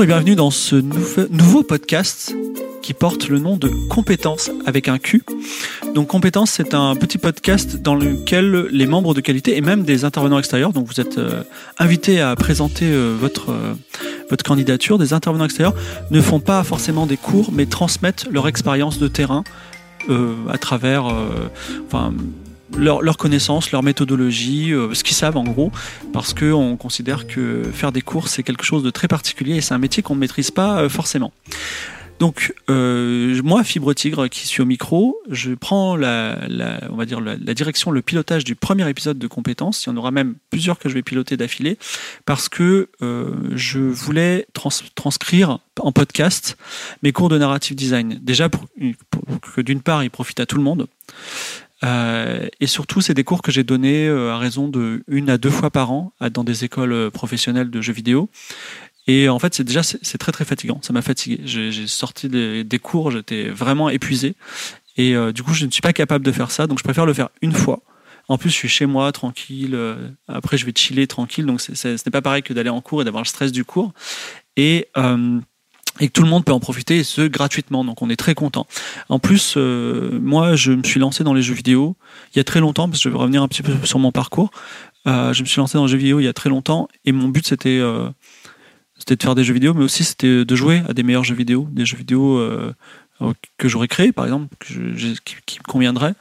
Et bienvenue dans ce nouveau podcast qui porte le nom de Compétences avec un Q. Donc Compétences, c'est un petit podcast dans lequel les membres de qualité et même des intervenants extérieurs, donc vous êtes euh, invités à présenter euh, votre, euh, votre candidature, des intervenants extérieurs ne font pas forcément des cours, mais transmettent leur expérience de terrain à travers leur, leur, connaissance, leur méthodologie, ce qu'ils savent en gros, parce qu'on considère que faire des cours c'est quelque chose de très particulier et c'est un métier qu'on ne maîtrise pas forcément. Donc euh, moi, Fibre Tigre, qui suis au micro, je prends la, on va dire la, direction, le pilotage du premier épisode de compétences. Il y en aura même plusieurs que je vais piloter d'affilée, parce que euh, je voulais transcrire en podcast mes cours de narrative design. Déjà pour, que d'une part, ils profitent à tout le monde. Euh, et surtout, c'est des cours que j'ai donnés à raison de une à deux fois par an dans des écoles professionnelles de jeux vidéo. Et en fait, c'est déjà c'est très très fatigant. Ça m'a fatigué. J'ai sorti des, des cours, j'étais vraiment épuisé. Et euh, du coup, je ne suis pas capable de faire ça. Donc, je préfère le faire une fois. En plus, je suis chez moi, tranquille. Euh, après, je vais chiller tranquille. Donc, ce n'est pas pareil que d'aller en cours et d'avoir le stress du cours. Et euh, et que tout le monde peut en profiter, et ce gratuitement. Donc on est très content. En plus, euh, moi, je me suis lancé dans les jeux vidéo il y a très longtemps, parce que je vais revenir un petit peu sur mon parcours. Euh, je me suis lancé dans les jeux vidéo il y a très longtemps, et mon but c'était euh, de faire des jeux vidéo, mais aussi c'était de jouer à des meilleurs jeux vidéo, des jeux vidéo euh, que j'aurais créé par exemple, qui, me conviendraient.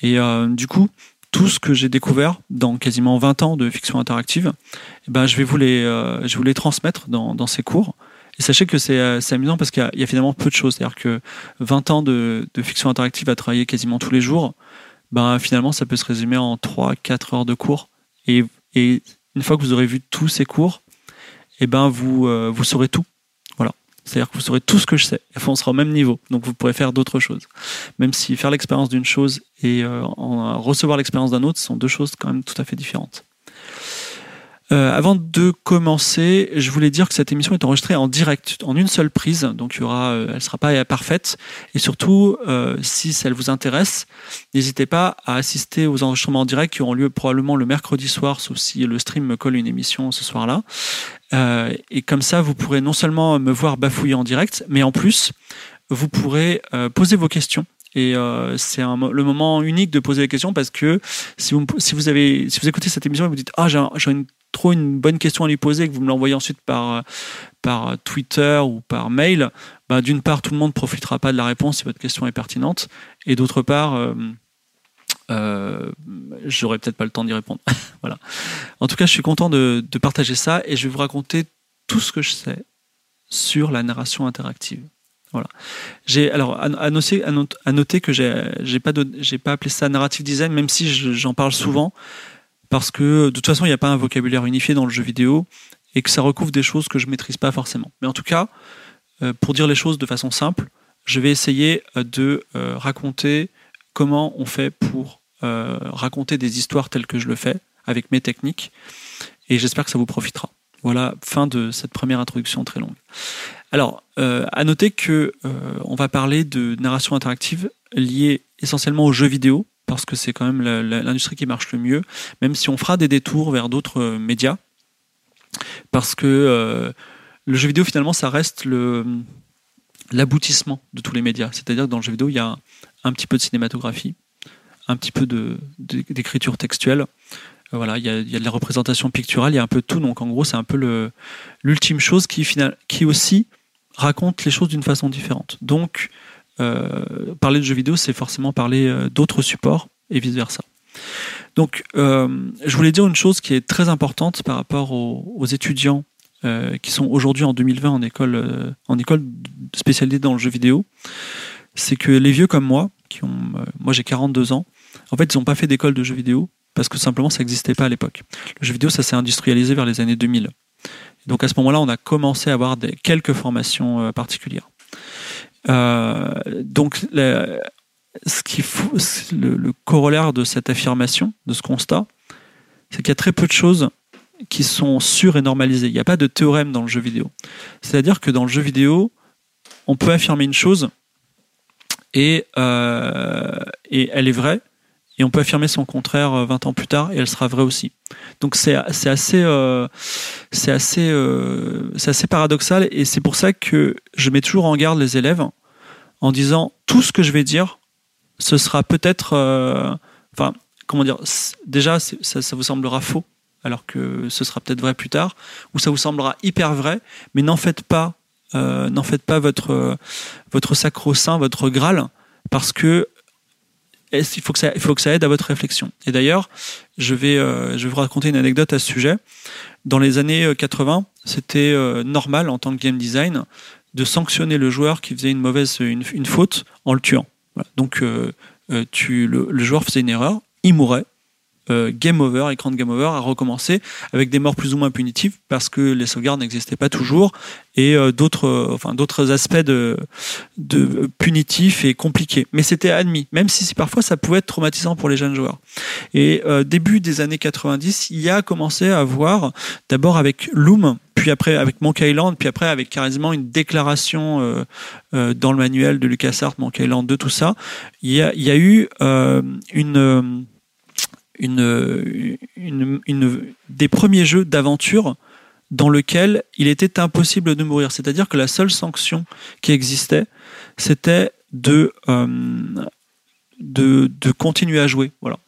Et euh, du coup, tout ce que j'ai découvert dans quasiment 20 ans de fiction interactive, eh ben, je vais vous les, euh, je vais vous les transmettre dans, dans ces cours. Et sachez que c'est amusant parce qu'il y, a finalement peu de choses. C'est-à-dire que 20 ans de, de, fiction interactive à travailler quasiment tous les jours, ben, finalement, ça peut se résumer en 3-4 heures de cours. Et, et une fois que vous aurez vu tous ces cours, eh ben vous, euh, vous saurez tout. Voilà. C'est-à-dire que vous saurez tout ce que je sais. Et on sera au même niveau. Donc vous pourrez faire d'autres choses. Même si faire l'expérience d'une chose et euh, recevoir l'expérience d'un autre sont deux choses quand même tout à fait différentes. Euh, avant de commencer, je voulais dire que cette émission est enregistrée en direct, en une seule prise, donc il y aura, euh, elle sera pas parfaite. Et surtout, euh, si ça vous intéresse, n'hésitez pas à assister aux enregistrements en direct qui auront lieu probablement le mercredi soir, sauf si le stream me colle une émission ce soir-là. Euh, et comme ça, vous pourrez non seulement me voir bafouiller en direct, mais en plus, vous pourrez poser vos questions et c'est le moment unique de poser les questions parce que si vous écoutez cette émission et vous dites Ah, j'ai une trop une bonne question à lui poser, que vous me l'envoyez ensuite par, par Twitter ou par mail, bah, d'une part, tout le monde ne profitera pas de la réponse si votre question est pertinente, et d'autre part, euh, euh, peut-être pas le temps d'y répondre. voilà. En tout cas, je suis content de, partager ça et je vais vous raconter tout ce que je sais sur la narration interactive. Voilà. J'ai alors à, noter, que j'ai pas pas appelé ça narrative design, même si j'en parle souvent parce que de toute façon, il n'y a pas un vocabulaire unifié dans le jeu vidéo et que ça recouvre des choses que je maîtrise pas forcément. Mais en tout cas, euh, pour dire les choses de façon simple, je vais essayer euh, de euh, raconter comment on fait pour raconter des histoires telles que je le fais avec mes techniques et j'espère que ça vous profitera. Voilà, fin de cette première introduction très longue. Alors, à noter que on va parler de narration interactive liée essentiellement aux jeux vidéo, parce que c'est quand même l'industrie qui marche le mieux, même si on fera des détours vers d'autres euh, médias, parce que euh, le jeu vidéo finalement ça reste l'aboutissement de tous les médias. C'est-à-dire que dans le jeu vidéo il y a un, petit peu de cinématographie, un petit peu d'écriture textuelle. Euh, voilà, il y, a, de la représentation picturale, il y a un peu de tout. Donc en gros, c'est un peu l'ultime chose qui, qui aussi raconte les choses d'une façon différente. Donc parler de jeux vidéo, c'est forcément parler euh, d'autres supports et vice-versa. Donc, euh, je voulais dire une chose qui est très importante par rapport aux, étudiants qui sont aujourd'hui en 2020 en école, en école spécialisée dans le jeu vidéo. C'est que les vieux comme moi, qui ont, moi j'ai 42 ans, en fait, ils n'ont pas fait d'école de jeux vidéo parce que simplement ça n'existait pas à l'époque. Le jeu vidéo, ça s'est industrialisé vers les années 2000. donc à ce moment-là, on a commencé à avoir des, quelques formations particulières. Euh, donc, ce le, corollaire de cette affirmation, de ce constat, c'est qu'il y a très peu de choses qui sont sûres et normalisées. Il n'y a pas de théorème dans le jeu vidéo. C'est-à-dire que dans le jeu vidéo, on peut affirmer une chose et, euh, et elle est vraie, et on peut affirmer son contraire 20 ans plus tard et elle sera vraie aussi. Donc c'est assez, euh, c'est assez, euh, c'est assez paradoxal et c'est pour ça que je mets toujours en garde les élèves en disant tout ce que je vais dire, ce sera peut-être, euh, enfin, comment dire, déjà ça, ça vous semblera faux alors que ce sera peut-être vrai plus tard, ou ça vous semblera hyper vrai, mais n'en faites pas, euh, n'en faites pas votre euh, votre sacro-saint, votre graal, parce que il faut que ça, aide à votre réflexion? Et d'ailleurs, je vais, euh, je vais vous raconter une anecdote à ce sujet. Dans les années euh, 80, c'était euh, normal en tant que game design de sanctionner le joueur qui faisait une mauvaise, une, une faute en le tuant. Donc, euh, euh, tu, le, le joueur faisait une erreur, il mourait. Euh, game over, écran de game over, à recommencer avec des morts plus ou moins punitives parce que les sauvegardes n'existaient pas toujours et euh, d'autres, euh, enfin aspects de, punitifs et compliqués. Mais c'était admis, même si, parfois ça pouvait être traumatisant pour les jeunes joueurs. Et début des années 90, il y a commencé à voir, d'abord avec Loom, puis après avec Monkey Island, puis après avec carrément une déclaration dans le manuel de LucasArts, Monkey Island 2, tout ça. Il y a, eu une, une, des premiers jeux d'aventure dans lequel il était impossible de mourir. C'est-à-dire que la seule sanction qui existait, c'était de, euh, de, continuer à jouer. Voilà.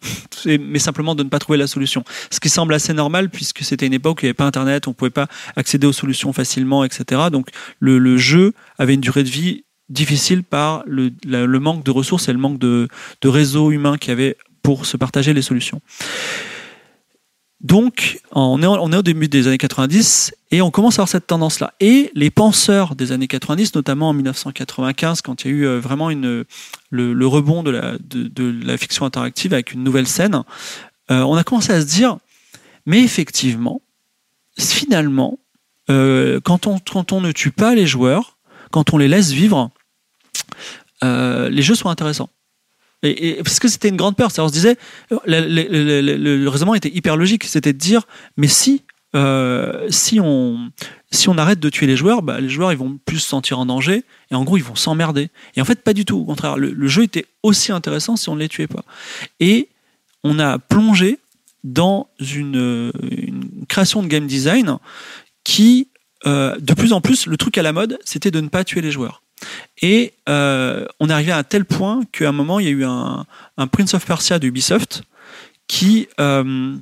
Mais simplement de ne pas trouver la solution. Ce qui semble assez normal puisque c'était une époque où il n'y avait pas Internet, on ne pouvait pas accéder aux solutions facilement, etc. Donc le, jeu avait une durée de vie difficile par le, manque de ressources et le manque de, de réseau humain qu'il avait pour se partager les solutions. Donc, on est, au début des années 90 et on commence à avoir cette tendance-là. Et les penseurs des années 90, notamment en 1995, quand il y a eu euh, vraiment le, rebond de la, fiction interactive avec une nouvelle scène, euh, on a commencé à se dire, mais effectivement, finalement, euh, quand, on, ne tue pas les joueurs, quand on les laisse vivre, les jeux sont intéressants. Et, parce que c'était une grande peur. On se disait, le, raisonnement était hyper logique. C'était de dire, mais si, euh, si, on, si on arrête de tuer les joueurs, bah, les joueurs ils vont plus se sentir en danger et en gros ils vont s'emmerder. Et en fait, pas du tout. Au contraire, le, jeu était aussi intéressant si on ne les tuait pas. Et on a plongé dans une, une création de game design qui, euh, de plus en plus, le truc à la mode, c'était de ne pas tuer les joueurs. Et euh, on est arrivé à un tel point qu'à un moment, il y a eu un, Prince of Persia de Ubisoft qui, euh,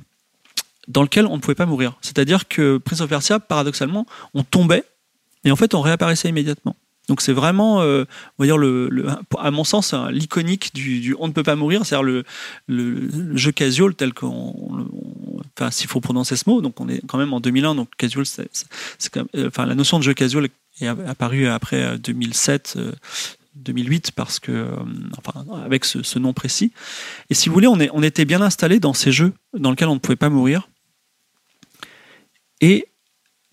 dans lequel on ne pouvait pas mourir. C'est-à-dire que Prince of Persia, paradoxalement, on tombait et en fait, on réapparaissait immédiatement. Donc c'est vraiment, euh, on va dire le, à mon sens, un- l'iconique du, on ne peut pas mourir, c'est-à-dire le, jeu casual tel qu'on, on- enfin s'il faut prononcer ce mot, donc on est quand même en 2001, donc casual, c'est, euh, enfin la notion de jeu casual apparue après euh, 2007. euh, 2008 parce que euh, enfin avec ce, nom précis. Et si vous voulez on, est, était bien installé dans ces jeux dans lesquels on ne pouvait pas mourir. Et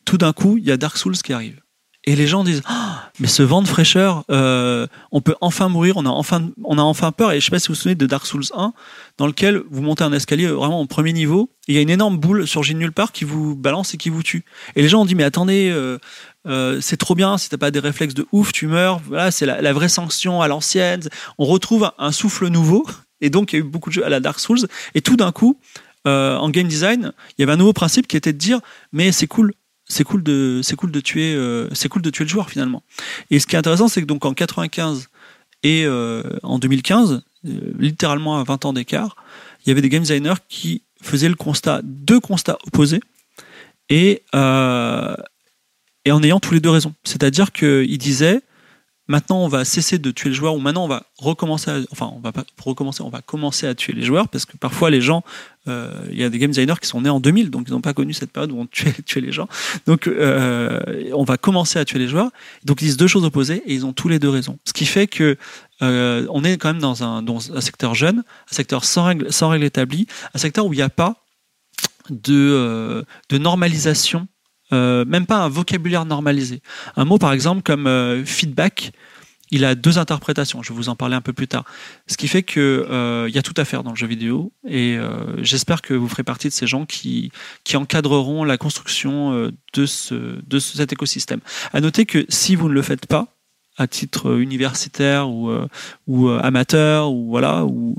tout d'un coup il y a Dark Souls qui arrive. Et les gens disent Ah, mais ce vent de fraîcheur euh, on peut enfin mourir on a enfin on a enfin peur. Et je sais pas si vous vous souvenez de Dark Souls 1 dans lequel vous montez un escalier vraiment au premier niveau et il y a une énorme boule surgit de nulle part qui vous balance et qui vous tue. Et les gens ont dit mais attendez euh, euh, c'est trop bien si t'as pas des réflexes de ouf tu meurs. Voilà c'est la, vraie sanction à l'ancienne. On retrouve un, souffle nouveau. Et donc il y a eu beaucoup de jeux à la Dark Souls. Et tout d'un coup euh, en game design il y avait un nouveau principe qui était de dire mais c'est cool. C'est cool de cool tuer euh, cool de tuer le joueur finalement. Et ce qui est intéressant c'est que donc en 95 et en 2015 euh, littéralement à 20 ans d'écart il y avait des game designers qui faisaient le constat deux constats opposés. Et et en ayant tous les deux raison. C'est-à-dire qu'ils disaient maintenant on va cesser de tuer le joueur ou maintenant on va recommencer à, enfin on va pas recommencer on va commencer à tuer les joueurs parce que parfois les gens euh, il y a des game designers qui sont nés en 2000 donc ils n'ont pas connu cette période où on tuait, les gens. Donc euh, on va commencer à tuer les joueurs. Donc ils disent deux choses opposées et ils ont tous les deux raison. Ce qui fait que euh, on est quand même dans un, secteur jeune un secteur sans règles sans règles établies un secteur où il n'y a pas de normalisation euh, même pas un vocabulaire normalisé. Un mot par exemple comme euh, feedback, il a deux interprétations. Je vais vous en parler un peu plus tard. Ce qui fait que euh, il y a tout à faire dans le jeu vidéo et euh, j'espère que vous ferez partie de ces gens qui qui encadreront la construction euh, de ce de cet écosystème. À noter que si vous ne le faites pas à titre universitaire ou, ou amateur ou voilà ou,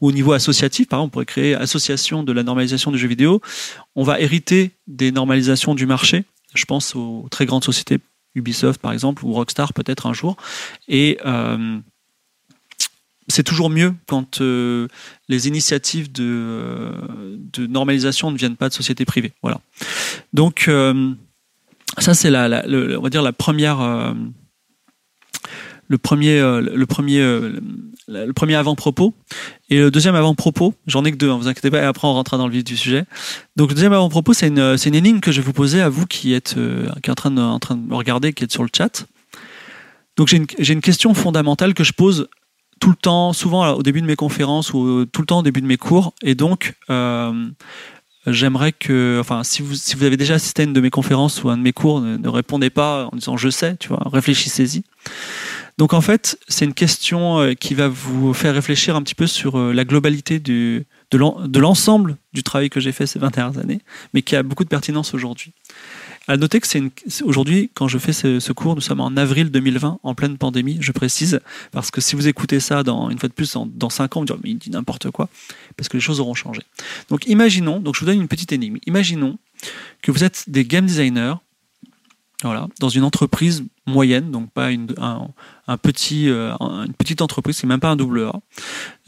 au niveau associatif par exemple on pourrait créer association de la normalisation du jeu vidéo on va hériter des normalisations du marché je pense aux très grandes sociétés Ubisoft par exemple ou Rockstar peut-être un jour et c'est toujours mieux quand euh, les initiatives de, euh, normalisation ne viennent pas de sociétés privées. Voilà. Donc euh, ça c'est la, la première, le premier, le premier, le premier avant-propos. Et le deuxième avant-propos, j'en ai que deux, hein, vous inquiétez pas. Et après on rentrera dans le vif du sujet. Donc le deuxième avant-propos, c'est une, c'est une énigme que je vais vous poser à vous qui êtes, qui est en train de, en train de me regarder, qui êtes sur le chat. Donc j'ai une, j'ai une question fondamentale que je pose tout le temps, souvent au début de mes conférences ou tout le temps au début de mes cours. Et donc, euh, j'aimerais que, enfin, si vous, si vous avez déjà assisté à une de mes conférences ou à un de mes cours, ne, répondez pas en disant je sais, tu vois, réfléchissez-y. Donc en fait, c'est une question euh, qui va vous faire réfléchir un petit peu sur euh, la globalité du, de l'ensemble du travail que j'ai fait ces 20 dernières années, mais qui a beaucoup de pertinence aujourd'hui. À noter que c'est aujourd'hui, quand je fais ce, cours, nous sommes en avril 2020, en pleine pandémie, je précise, parce que si vous écoutez ça dans, une fois de plus dans, dans 5 ans, vous direz, mais il dit n'importe quoi, parce que les choses auront changé. Donc imaginons, donc je vous donne une petite énigme, imaginons que vous êtes des game designers, voilà, dans une entreprise moyenne, donc pas une, un, petit, euh, une petite entreprise, c'est même pas un double A,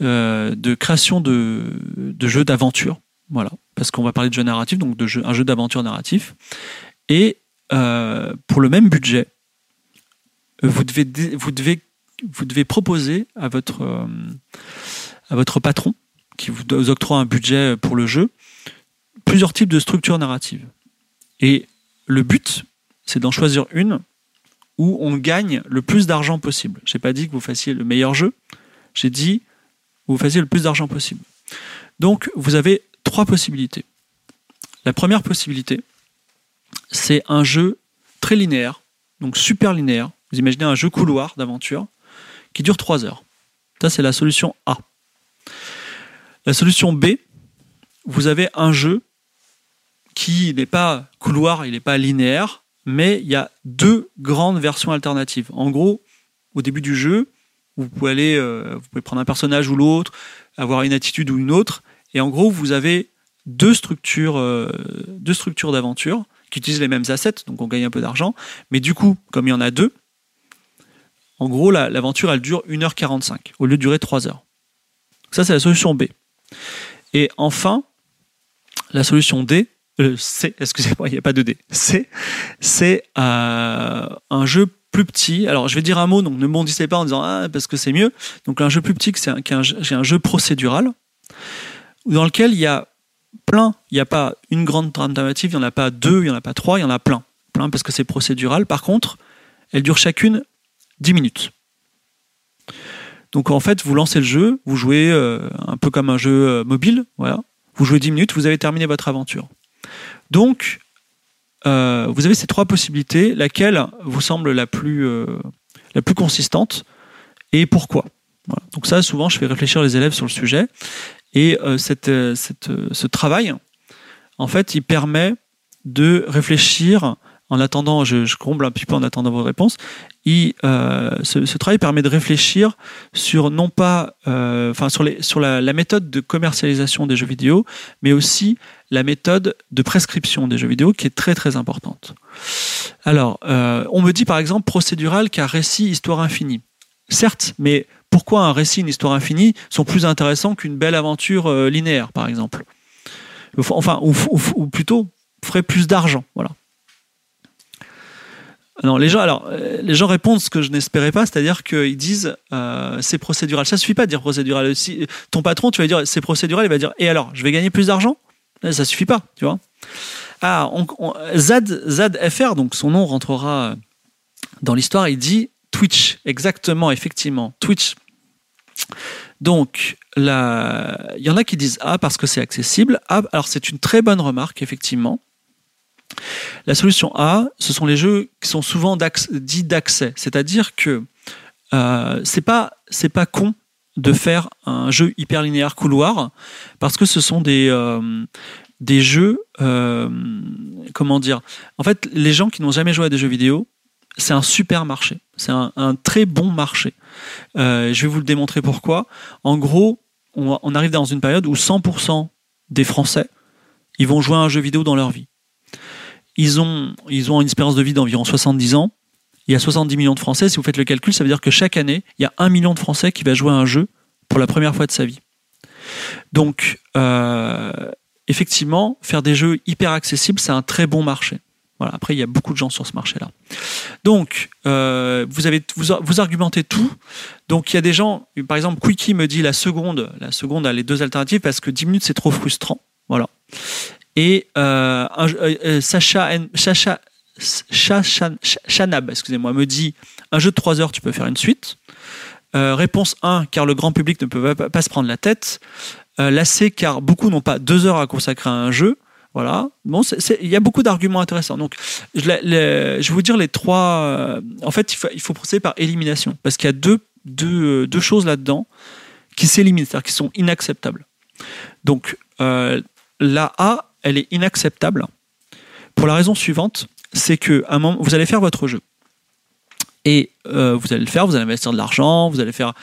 euh, de création de, de jeux d'aventure, voilà, parce qu'on va parler de jeux narratifs, donc de jeu, un jeu d'aventure narratif. Et euh, pour le même budget, vous devez, vous devez, vous devez proposer à votre, euh, à votre patron, qui vous octroie un budget pour le jeu, plusieurs types de structures narratives. Et le but, c'est d'en choisir une où on gagne le plus d'argent possible. Je n'ai pas dit que vous fassiez le meilleur jeu, j'ai dit que vous fassiez le plus d'argent possible. Donc, vous avez trois possibilités. La première possibilité, c'est un jeu très linéaire, donc super linéaire. Vous imaginez un jeu couloir d'aventure qui dure 3 heures. Ça, c'est la solution A. La solution B, vous avez un jeu qui n'est pas couloir, il n'est pas linéaire, mais il y a deux grandes versions alternatives. En gros, au début du jeu, vous pouvez aller, euh, prendre un personnage ou l'autre, avoir une attitude ou une autre, et en gros, vous avez deux structures, euh, deux structures d'aventure qui utilisent les mêmes assets, donc on gagne un peu d'argent. Mais du coup, comme il y en a deux, en gros, l'aventure, elle dure 1h45 au lieu de durer 3 heures. Ça, c'est la solution B. Et enfin, la solution D, euh, C, excusez-moi, il n'y a pas de D. C, c'est euh, un jeu plus petit. Alors, je vais dire un mot, donc ne bondissez pas en disant ah parce que c'est mieux. Donc, un jeu plus petit, c'est un, jeu procédural dans lequel il y a plein. Il n'y a pas une grande trame il n'y en a pas deux, il n'y en a pas trois, il y en a plein. Plein parce que c'est procédural. Par contre, elles durent chacune 10 minutes. Donc en fait, vous lancez le jeu, vous jouez euh, un peu comme un jeu mobile, voilà. Vous jouez 10 minutes, vous avez terminé votre aventure. Donc, euh, vous avez ces trois possibilités, laquelle vous semble la plus, la plus consistante et pourquoi? Donc ça, souvent, je fais réfléchir les élèves sur le sujet et euh, cette, euh, cette, euh, ce travail, en fait, il permet de réfléchir en attendant, je, comble un petit peu en attendant vos réponses. Euh, ce, travail permet de réfléchir sur non pas, euh, enfin sur, les, sur la, méthode de commercialisation des jeux vidéo, mais aussi la méthode de prescription des jeux vidéo qui est très très importante. Alors, euh, on me dit par exemple procédural car récit histoire infinie. Certes, mais pourquoi un récit, une histoire infinie sont plus intéressants qu'une belle aventure euh, linéaire, par exemple? Enfin, ou, plutôt, ferait plus d'argent, voilà. Non, les gens, alors, euh, les gens répondent ce que je n'espérais pas, c'est-à-dire qu'ils disent c'est procédural. Ça suffit pas de dire procédural. Ton patron, tu vas dire c'est procédural, il va dire et alors, je vais gagner plus d'argent? Ça suffit pas, tu vois. Ah, Zad, ZadFR, donc son nom rentrera dans l'histoire, il dit Twitch, exactement, effectivement. Twitch, donc, il y en a qui disent A parce que c'est accessible. alors c'est une très bonne remarque, effectivement. La solution A, ce sont les jeux qui sont souvent dits d'accès. C'est-à-dire que euh, c'est pas, pas con de faire un jeu hyper linéaire couloir parce que ce sont des, euh, des jeux, euh, comment dire. En fait, les gens qui n'ont jamais joué à des jeux vidéo, c'est un super marché. C'est un, très bon marché. Euh, je vais vous le démontrer pourquoi. En gros, on, arrive dans une période où 100% des Français, ils vont jouer à un jeu vidéo dans leur vie. Ils ont, ils ont une espérance de vie d'environ 70 ans. Il y a 70 millions de Français. Si vous faites le calcul, ça veut dire que chaque année, il y a un million de Français qui va jouer à un jeu pour la première fois de sa vie. Donc, euh, effectivement, faire des jeux hyper accessibles, c'est un très bon marché. Voilà. Après, il y a beaucoup de gens sur ce marché-là. Donc, euh, vous avez vous, argumentez tout. Donc, il y a des gens, par exemple, Quickie me dit la seconde, la seconde a les deux alternatives parce que 10 minutes c'est trop frustrant. Voilà. Et euh, Sacha, Chanab, excusez-moi, me dit un jeu de 3 heures, tu peux faire une suite. réponse 1, car le grand public ne peut pas, se prendre la tête. lassé, car beaucoup n'ont pas 2 heures à consacrer à un jeu. Voilà. Bon, il y a beaucoup d'arguments intéressants. Donc, je, vais vous dire les trois. Euh, en fait, il faut, procéder par élimination parce qu'il y a deux, deux, deux choses là-dedans qui s'éliminent, c'est-à-dire qui sont inacceptables. Donc, euh, la A, elle est inacceptable pour la raison suivante, c'est que un moment, vous allez faire votre jeu. Et euh, vous allez le faire, vous allez investir de l'argent, vous allez faire.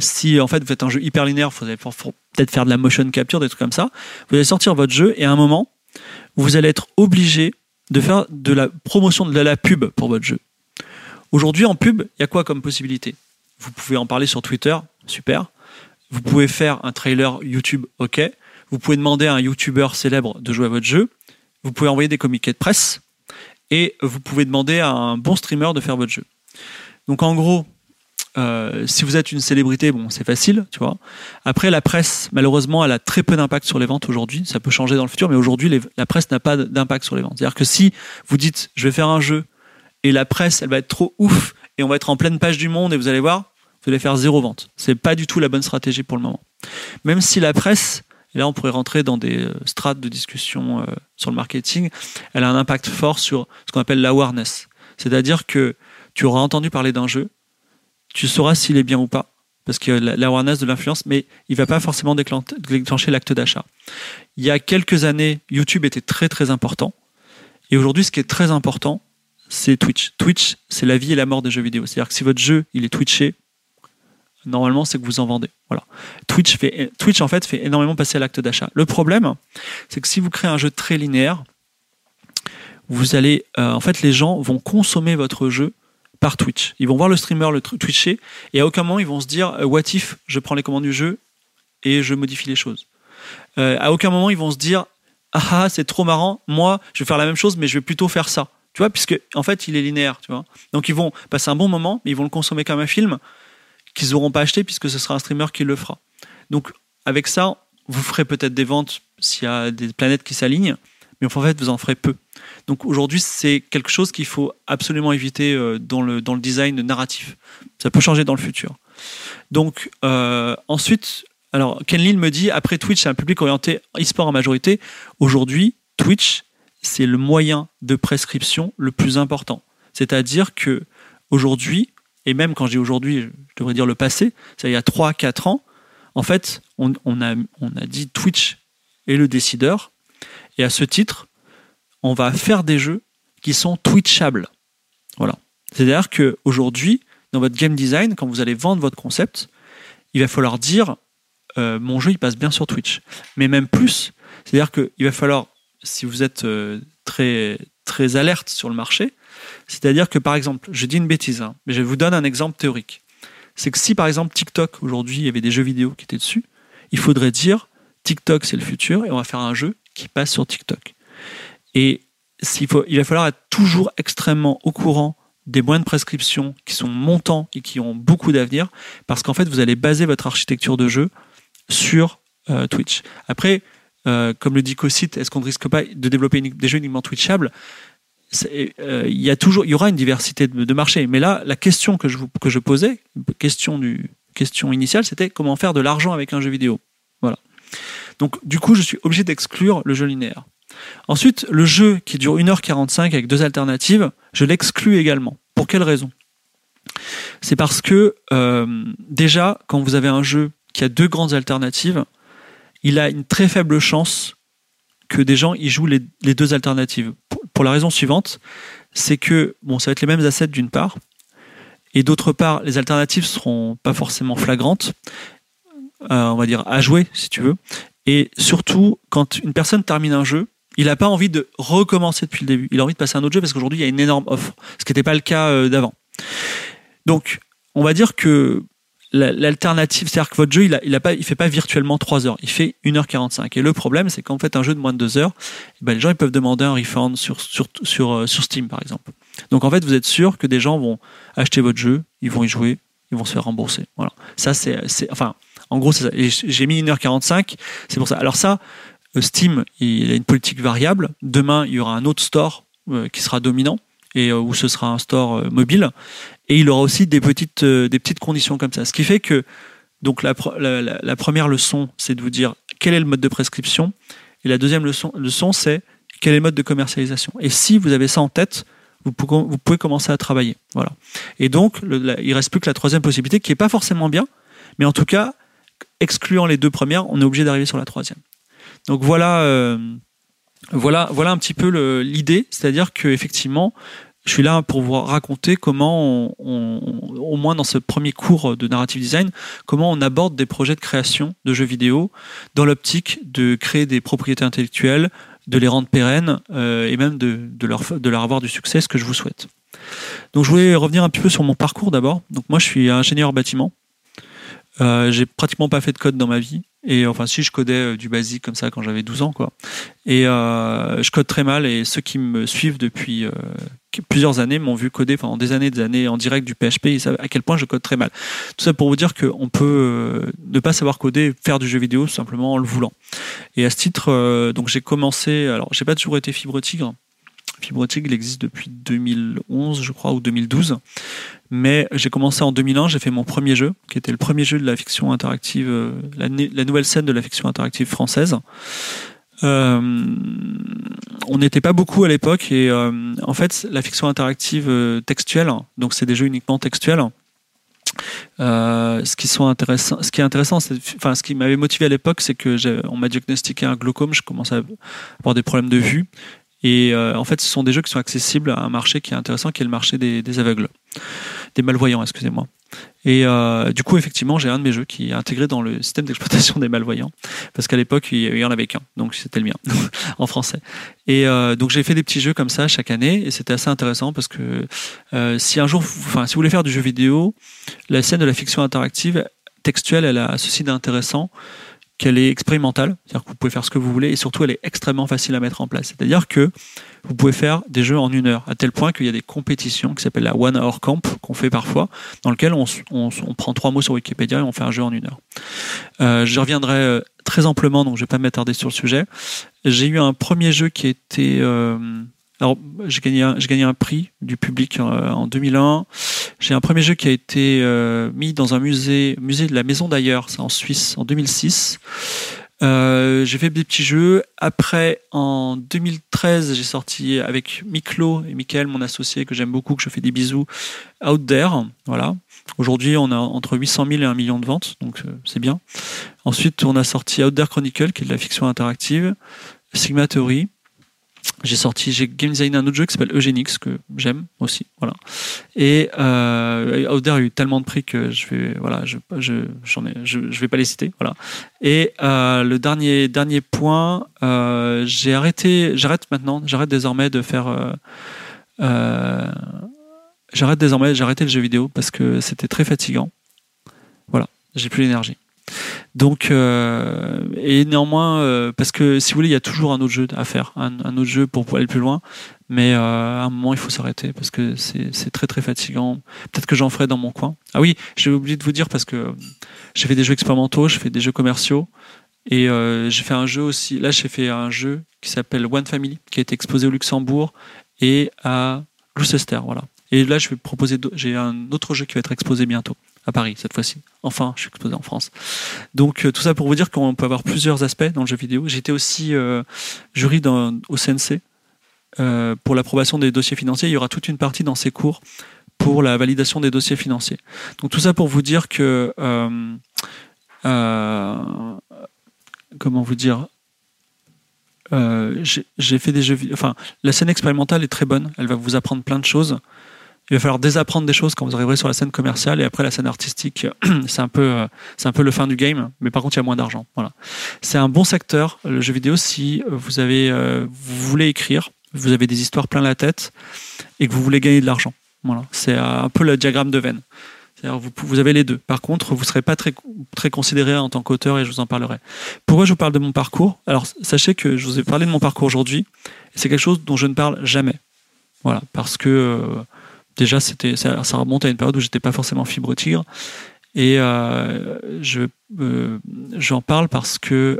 si en fait vous faites un jeu hyper linéaire, vous allez peut-être faire de la motion capture, des trucs comme ça. Vous allez sortir votre jeu et à un moment, vous allez être obligé de faire de la promotion de la pub pour votre jeu. Aujourd'hui, en pub, il y a quoi comme possibilité? Vous pouvez en parler sur Twitter, super. Vous pouvez faire un trailer YouTube, ok. Vous pouvez demander à un YouTuber célèbre de jouer à votre jeu. Vous pouvez envoyer des communiqués de presse. Et vous pouvez demander à un bon streamer de faire votre jeu. Donc en gros, euh, si vous êtes une célébrité, bon, c'est facile, tu vois. Après, la presse, malheureusement, elle a très peu d'impact sur les ventes aujourd'hui. Ça peut changer dans le futur, mais aujourd'hui, la presse n'a pas d'impact sur les ventes. C'est-à-dire que si vous dites, je vais faire un jeu, et la presse, elle va être trop ouf, et on va être en pleine page du monde, et vous allez voir, vous allez faire zéro vente. C'est pas du tout la bonne stratégie pour le moment. Même si la presse, et là, on pourrait rentrer dans des euh, strates de discussion euh, sur le marketing, elle a un impact fort sur ce qu'on appelle l'awareness. C'est-à-dire que tu auras entendu parler d'un jeu, tu sauras s'il est bien ou pas, parce que l'awareness de l'influence, mais il va pas forcément déclencher l'acte d'achat. Il y a quelques années, YouTube était très très important, et aujourd'hui, ce qui est très important, c'est Twitch. Twitch, c'est la vie et la mort des jeux vidéo. C'est-à-dire que si votre jeu il est twitché, normalement, c'est que vous en vendez. Voilà. Twitch fait, Twitch en fait fait énormément passer à l'acte d'achat. Le problème, c'est que si vous créez un jeu très linéaire, vous allez, euh, en fait, les gens vont consommer votre jeu par Twitch. Ils vont voir le streamer le twitcher et à aucun moment ils vont se dire euh, what if je prends les commandes du jeu et je modifie les choses? Euh, à aucun moment ils vont se dire ah, ah c'est trop marrant, moi je vais faire la même chose mais je vais plutôt faire ça. Tu vois, puisque en fait il est linéaire, tu vois. Donc ils vont passer un bon moment, mais ils vont le consommer comme un film qu'ils n'auront pas acheté puisque ce sera un streamer qui le fera. Donc avec ça, vous ferez peut-être des ventes s'il y a des planètes qui s'alignent, mais en fait vous en ferez peu. Donc aujourd'hui, c'est quelque chose qu'il faut absolument éviter euh, dans le, dans le design narratif. Ça peut changer dans le futur. Donc euh, ensuite, alors Ken Lil me dit, après Twitch, c'est un public orienté e-sport en majorité. Aujourd'hui, Twitch, c'est le moyen de prescription le plus important. C'est-à-dire que aujourd'hui, et même quand dis aujourd'hui, je devrais dire le passé, ça il y a 3-4 ans, en fait, on, a, on a dit Twitch est le décideur. Et à ce titre, on va faire des jeux qui sont twitchables. Voilà. C'est-à-dire qu'aujourd'hui, dans votre game design, quand vous allez vendre votre concept, il va falloir dire euh, mon jeu il passe bien sur Twitch. Mais même plus, c'est-à-dire qu'il va falloir, si vous êtes euh, très, très alerte sur le marché, c'est-à-dire que par exemple, je dis une bêtise, hein, mais je vous donne un exemple théorique. C'est que si par exemple TikTok, aujourd'hui, il y avait des jeux vidéo qui étaient dessus, il faudrait dire TikTok c'est le futur et on va faire un jeu qui passe sur TikTok. Et il va falloir être toujours extrêmement au courant des moyens de prescription qui sont montants et qui ont beaucoup d'avenir, parce qu'en fait, vous allez baser votre architecture de jeu sur euh, Twitch. Après, euh, comme le dit Cosite, est-ce qu'on ne risque pas de développer des jeux uniquement Twitchables? Euh, il y a y aura une diversité de, de marché. Mais là, la question que je, que je posais, question du, question initiale, c'était comment faire de l'argent avec un jeu vidéo. Voilà. Donc, du coup, je suis obligé d'exclure le jeu linéaire. Ensuite, le jeu qui dure 1h45 avec deux alternatives, je l'exclus également. Pour quelle raison? C'est parce que euh, déjà, quand vous avez un jeu qui a deux grandes alternatives, il a une très faible chance que des gens y jouent les, deux alternatives. Pour, la raison suivante, c'est que bon, ça va être les mêmes assets d'une part, et d'autre part, les alternatives seront pas forcément flagrantes, euh, on va dire à jouer si tu veux. Et surtout, quand une personne termine un jeu, il n'a pas envie de recommencer depuis le début. Il a envie de passer à un autre jeu parce qu'aujourd'hui, il y a une énorme offre, ce qui n'était pas le cas euh, d'avant. Donc, on va dire que l'alternative, c'est-à-dire que votre jeu, il ne il a pas, il fait pas virtuellement 3 heures, il fait 1h45. Et le problème, c'est qu'en fait, un jeu de moins de 2 heures, eh ben, les gens ils peuvent demander un refund euh, sur Steam, par exemple. Donc, en fait, vous êtes sûr que des gens vont acheter votre jeu, ils vont y jouer, ils vont se faire rembourser. Voilà. Ça, c'est, enfin, en gros, c'est ça. J'ai mis 1h45, c'est pour ça. Alors ça, euh, Steam, il a une politique variable. Demain, il y aura un autre store euh, qui sera dominant et euh, où ce sera un store euh, mobile. Et il aura aussi des petites, euh, des petites conditions comme ça. Ce qui fait que donc la, la, première leçon, c'est de vous dire quel est le mode de prescription. Et la deuxième leçon, leçon c'est quel est le mode de commercialisation. Et si vous avez ça en tête, vous pouvez, vous pouvez commencer à travailler. Voilà. Et donc, le, la- il reste plus que la troisième possibilité, qui est pas forcément bien, mais en tout cas, excluant les deux premières, on est obligé d'arriver sur la troisième. Donc voilà, voilà, voilà un petit peu l'idée, c'est-à-dire que effectivement, je suis là pour vous raconter comment, au moins dans ce premier cours de narrative design, comment on aborde des projets de création de jeux vidéo dans l'optique de créer des propriétés intellectuelles, de les rendre pérennes euh, et même de, de, leur, de leur avoir du succès, ce que je vous souhaite. Donc je voulais revenir un petit peu sur mon parcours d'abord. Donc moi je suis ingénieur bâtiment. Euh, j'ai pratiquement pas fait de code dans ma vie. Et enfin, si je codais euh, du basique comme ça quand j'avais 12 ans, quoi. Et euh, je code très mal. Et ceux qui me suivent depuis euh, plusieurs années m'ont vu coder pendant des années, des années en direct du PHP. Ils savent à quel point je code très mal. Tout ça pour vous dire qu'on peut ne pas savoir coder, faire du jeu vidéo simplement en le voulant. Et à ce titre, donc j'ai commencé. Alors, j'ai pas toujours été fibre tigre. Fibre tigre, il existe depuis 2011, je crois, ou 2012. Mais j'ai commencé en 2001, j'ai fait mon premier jeu, qui était le premier jeu de la fiction interactive, euh, la, nouvelle scène de la fiction interactive française. Euh, on n'était pas beaucoup à l'époque et euh, en fait la fiction interactive textuelle, donc c'est des jeux uniquement textuels. Ce qui est intéressant, ce qui m'avait motivé à l'époque, c'est que on m'a diagnostiqué un glaucome, je commençais à avoir des problèmes de vue. Et euh, en fait, ce sont des jeux qui sont accessibles à un marché qui est intéressant, qui est le marché des, aveugles, des malvoyants, excusez-moi. Et euh, du coup, effectivement, j'ai un de mes jeux qui est intégré dans le système d'exploitation des malvoyants, parce qu'à l'époque, il y en avait qu'un, donc c'était le mien, en français. Et euh, donc j'ai fait des petits jeux comme ça chaque année, et c'était assez intéressant parce que si un jour, enfin, si vous voulez faire du jeu vidéo, la scène de la fiction interactive textuelle, elle a ceci d'intéressant qu'elle est expérimentale, c'est-à-dire que vous pouvez faire ce que vous voulez et surtout elle est extrêmement facile à mettre en place. C'est-à-dire que vous pouvez faire des jeux en une heure, à tel point qu'il y a des compétitions qui s'appellent la One Hour Camp qu'on fait parfois, dans lequel on, on prend trois mots sur Wikipédia et on fait un jeu en une heure. Euh, je reviendrai euh, très amplement, donc je vais pas m'attarder sur le sujet. J'ai eu un premier jeu qui était euh, alors, j'ai gagné, un- j'ai gagné un prix du public euh, en 2001. J'ai un premier jeu qui a été euh, mis dans un musée, musée de la Maison d'ailleurs, en Suisse, en 2006. Euh, j'ai fait des petits jeux. Après, en 2013, j'ai sorti avec Miklo et Michael, mon associé que j'aime beaucoup, que je fais des bisous, Out There. Voilà. Aujourd'hui, on a entre 800 000 et 1 million de ventes, donc euh, c'est bien. Ensuite, on a sorti Out There Chronicle, qui est de la fiction interactive, Sigma Theory. J'ai sorti, j'ai game designé un autre jeu qui s'appelle Eugenics que j'aime aussi, voilà. Et euh, Out There a eu tellement de prix que je vais, voilà, je, je, j'en ai, je, je vais pas les citer, voilà. Et euh, le dernier dernier point, euh, j'ai arrêté, j'arrête maintenant, j'arrête désormais de faire, euh, j'arrête désormais, j'ai arrêté le jeu vidéo parce que c'était très fatigant. Voilà, j'ai plus l'énergie. Donc, euh, et néanmoins, euh, parce que si vous voulez, il y a toujours un autre jeu à faire, un, autre jeu pour aller plus loin. Mais euh, à un moment, il faut s'arrêter parce que c'est très très fatigant. Peut-être que j'en ferai dans mon coin. Ah oui, j'ai oublié de vous dire parce que j'ai fait des jeux expérimentaux, je fais des jeux commerciaux. Et j'ai fait un jeu aussi. Là, j'ai fait un jeu qui s'appelle One Family, qui a été exposé au Luxembourg et à Gloucester. Voilà. Et là, je vais proposer. J'ai un autre jeu qui va être exposé bientôt à Paris cette fois-ci. Enfin, je suis exposé en France. Donc euh, tout ça pour vous dire qu'on peut avoir plusieurs aspects dans le jeu vidéo. J'étais aussi euh, jury au CNC euh, pour l'approbation des dossiers financiers. Il y aura toute une partie dans ces cours pour la validation des dossiers financiers. Donc tout ça pour vous dire que comment vous dire j'ai fait des jeux Enfin, la scène expérimentale est très bonne. Elle va vous apprendre plein de choses. Il va falloir désapprendre des choses quand vous arriverez sur la scène commerciale et après la scène artistique, c'est un peu, euh, c'est un peu le fin du game. Mais par contre, il y a moins d'argent. Voilà. C'est un bon secteur le jeu vidéo si vous avez, euh, vous voulez écrire, vous avez des histoires plein la tête et que vous voulez gagner de l'argent. Voilà. C'est un peu le diagramme de Venn. Vous, vous, avez les deux. Par contre, vous ne serez pas très, très considéré en tant qu'auteur et je vous en parlerai. Pourquoi je vous parle de mon parcours? Alors, sachez que je vous ai parlé de mon parcours aujourd'hui. C'est quelque chose dont je ne parle jamais. Voilà, parce que euh, déjà, c'était, ça, remonte à une période où j'étais pas forcément fibre tigre. Et euh, je, euh, j'en parle parce que,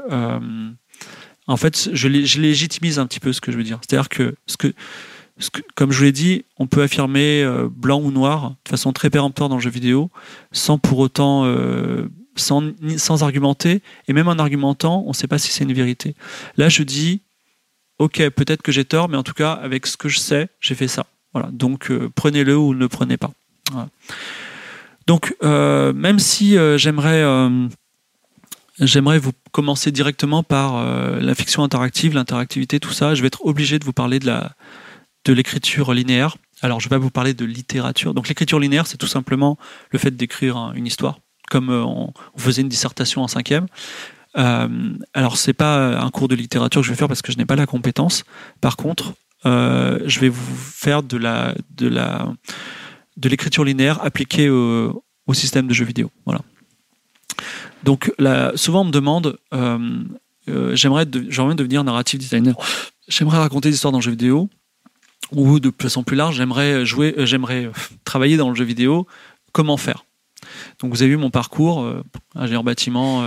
en fait, je, je légitimise un petit peu ce que je veux dire. C'est-à-dire que ce que comme je vous l'ai dit, on peut affirmer euh, blanc ou noir de façon très péremptoire dans le jeu vidéo, sans pour autant, euh, sans, sans argumenter, et même en argumentant, on ne sait pas si c'est une vérité. Là, je dis, ok, peut-être que j'ai tort, mais en tout cas, avec ce que je sais, j'ai fait ça. Voilà. Donc, euh, prenez-le ou ne prenez pas. Donc, même si j'aimerais j'aimerais vous commencer directement par la fiction interactive, l'interactivité, tout ça. Je vais être obligé de vous parler de de l'écriture linéaire. Alors, je vais vous parler de littérature. Donc, l'écriture linéaire, c'est tout simplement le fait d'écrire une histoire, comme euh, on, faisait une dissertation en cinquième. Euh, alors, c'est pas un cours de littérature que je vais faire parce que je n'ai pas la compétence. Par contre, euh, je vais vous faire de la de la de l'écriture linéaire appliquée au, système de jeux vidéo. Voilà. Donc, souvent on me demande, j'aimerais devenir narrative designer. J'aimerais raconter des histoires dans le jeu vidéo ou de façon plus large, j'aimerais jouer, euh, j'aimerais euh, travailler dans le jeu vidéo. Comment faire? Donc vous avez vu mon parcours, euh, ingénieur bâtiment.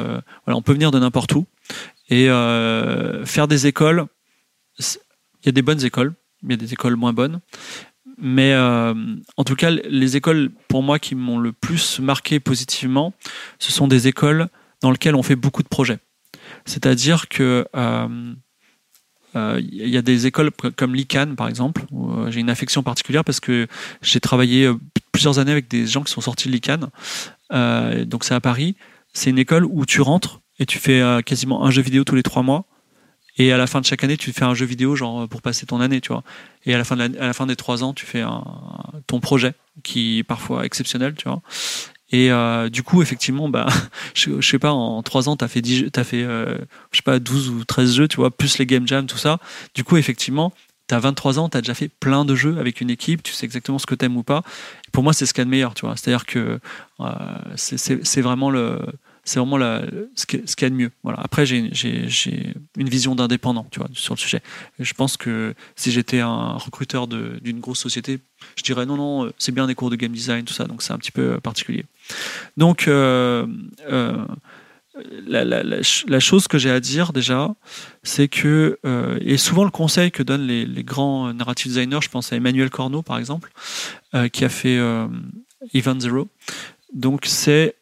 voilà, on peut venir de n'importe où et faire des écoles. Il y a des bonnes écoles, il y a des écoles moins bonnes. Mais en tout cas, les écoles pour moi qui m'ont le plus marqué positivement, ce sont des écoles dans lesquelles on fait beaucoup de projets. C'est-à-dire que il euh, y a des écoles comme l'ICANN, par exemple, où euh, j'ai une affection particulière parce que j'ai travaillé euh, plusieurs années avec des gens qui sont sortis de l'ICANN. donc c'est à Paris. C'est une école où tu rentres et tu fais quasiment un jeu vidéo tous les trois mois. Et à la fin de chaque année, tu fais un jeu vidéo genre pour passer ton année, tu vois. Et à la fin, de la fin des trois ans, tu fais ton projet qui est parfois exceptionnel, tu vois. Et euh, du coup, effectivement, bah, je, je, sais pas, en trois ans, tu as fait, 10, as fait euh, je sais pas, 12 ou 13 jeux, tu vois, plus les game jams, tout ça. Du coup, effectivement, tu as 23 ans, tu as déjà fait plein de jeux avec une équipe, tu sais exactement ce que tu aimes ou pas. pour moi, c'est ce qu'il y a de meilleur, tu vois. C'est-à-dire que euh, c'est vraiment le c'est vraiment la, ce qu'il y a de mieux. Voilà. Après, j'ai une vision d'indépendant sur le sujet. je pense que si j'étais un recruteur d'une grosse société, je dirais non, non, c'est bien des cours de game design, tout ça, donc c'est un petit peu particulier. Donc, euh, euh, la, la, la, chose que j'ai à dire déjà, c'est que, euh, et souvent le conseil que donnent les, les, grands narrative designers, je pense à Emmanuel Corneau par exemple, qui a fait Event Zero, donc c'est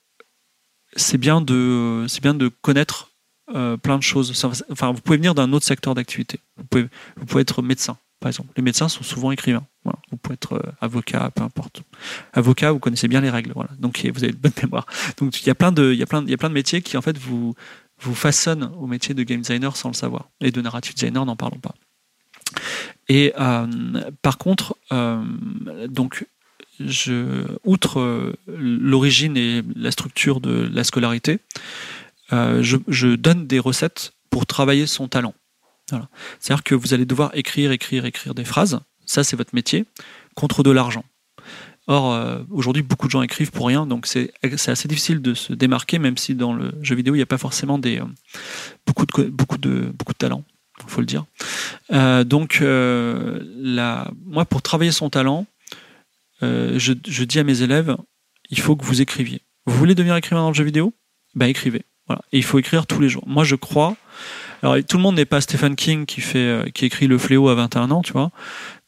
c'est bien de c'est bien de connaître euh, plein de choses. Enfin, vous pouvez venir d'un autre secteur d'activité. Vous pouvez, vous pouvez être médecin, par exemple. Les médecins sont souvent écrivains. Vous pouvez être euh, avocat, peu importe. Avocat, vous connaissez bien les règles. Voilà. Donc vous avez de bonne mémoire. Donc il y a plein de il y a plein il y a plein de métiers qui en fait vous vous façonnent au métier de game designer sans le savoir. Et de narrative designer, n'en parlons pas. Et euh, par contre, donc outre euh, l'origine et la structure de la scolarité, euh, je, donne des recettes pour travailler son talent. C'est-à-dire que vous allez devoir écrire, écrire, écrire des phrases. Ça, c'est votre métier, contre de l'argent. Or, euh, aujourd'hui, beaucoup de gens écrivent pour rien, donc c'est assez difficile de se démarquer, même si dans le jeu vidéo, il n'y a pas forcément beaucoup, de, beaucoup, de, beaucoup de talent, il faut le dire. donc, moi, pour travailler son talent, euh, je, dis à mes élèves, il faut que vous écriviez. Vous voulez devenir écrivain dans le jeu vidéo? Ben écrivez. Voilà. Et il faut écrire tous les jours. Moi, je crois. Alors, tout le monde n'est pas Stephen King qui fait, euh, qui écrit Le Fléau à 21 ans, tu vois.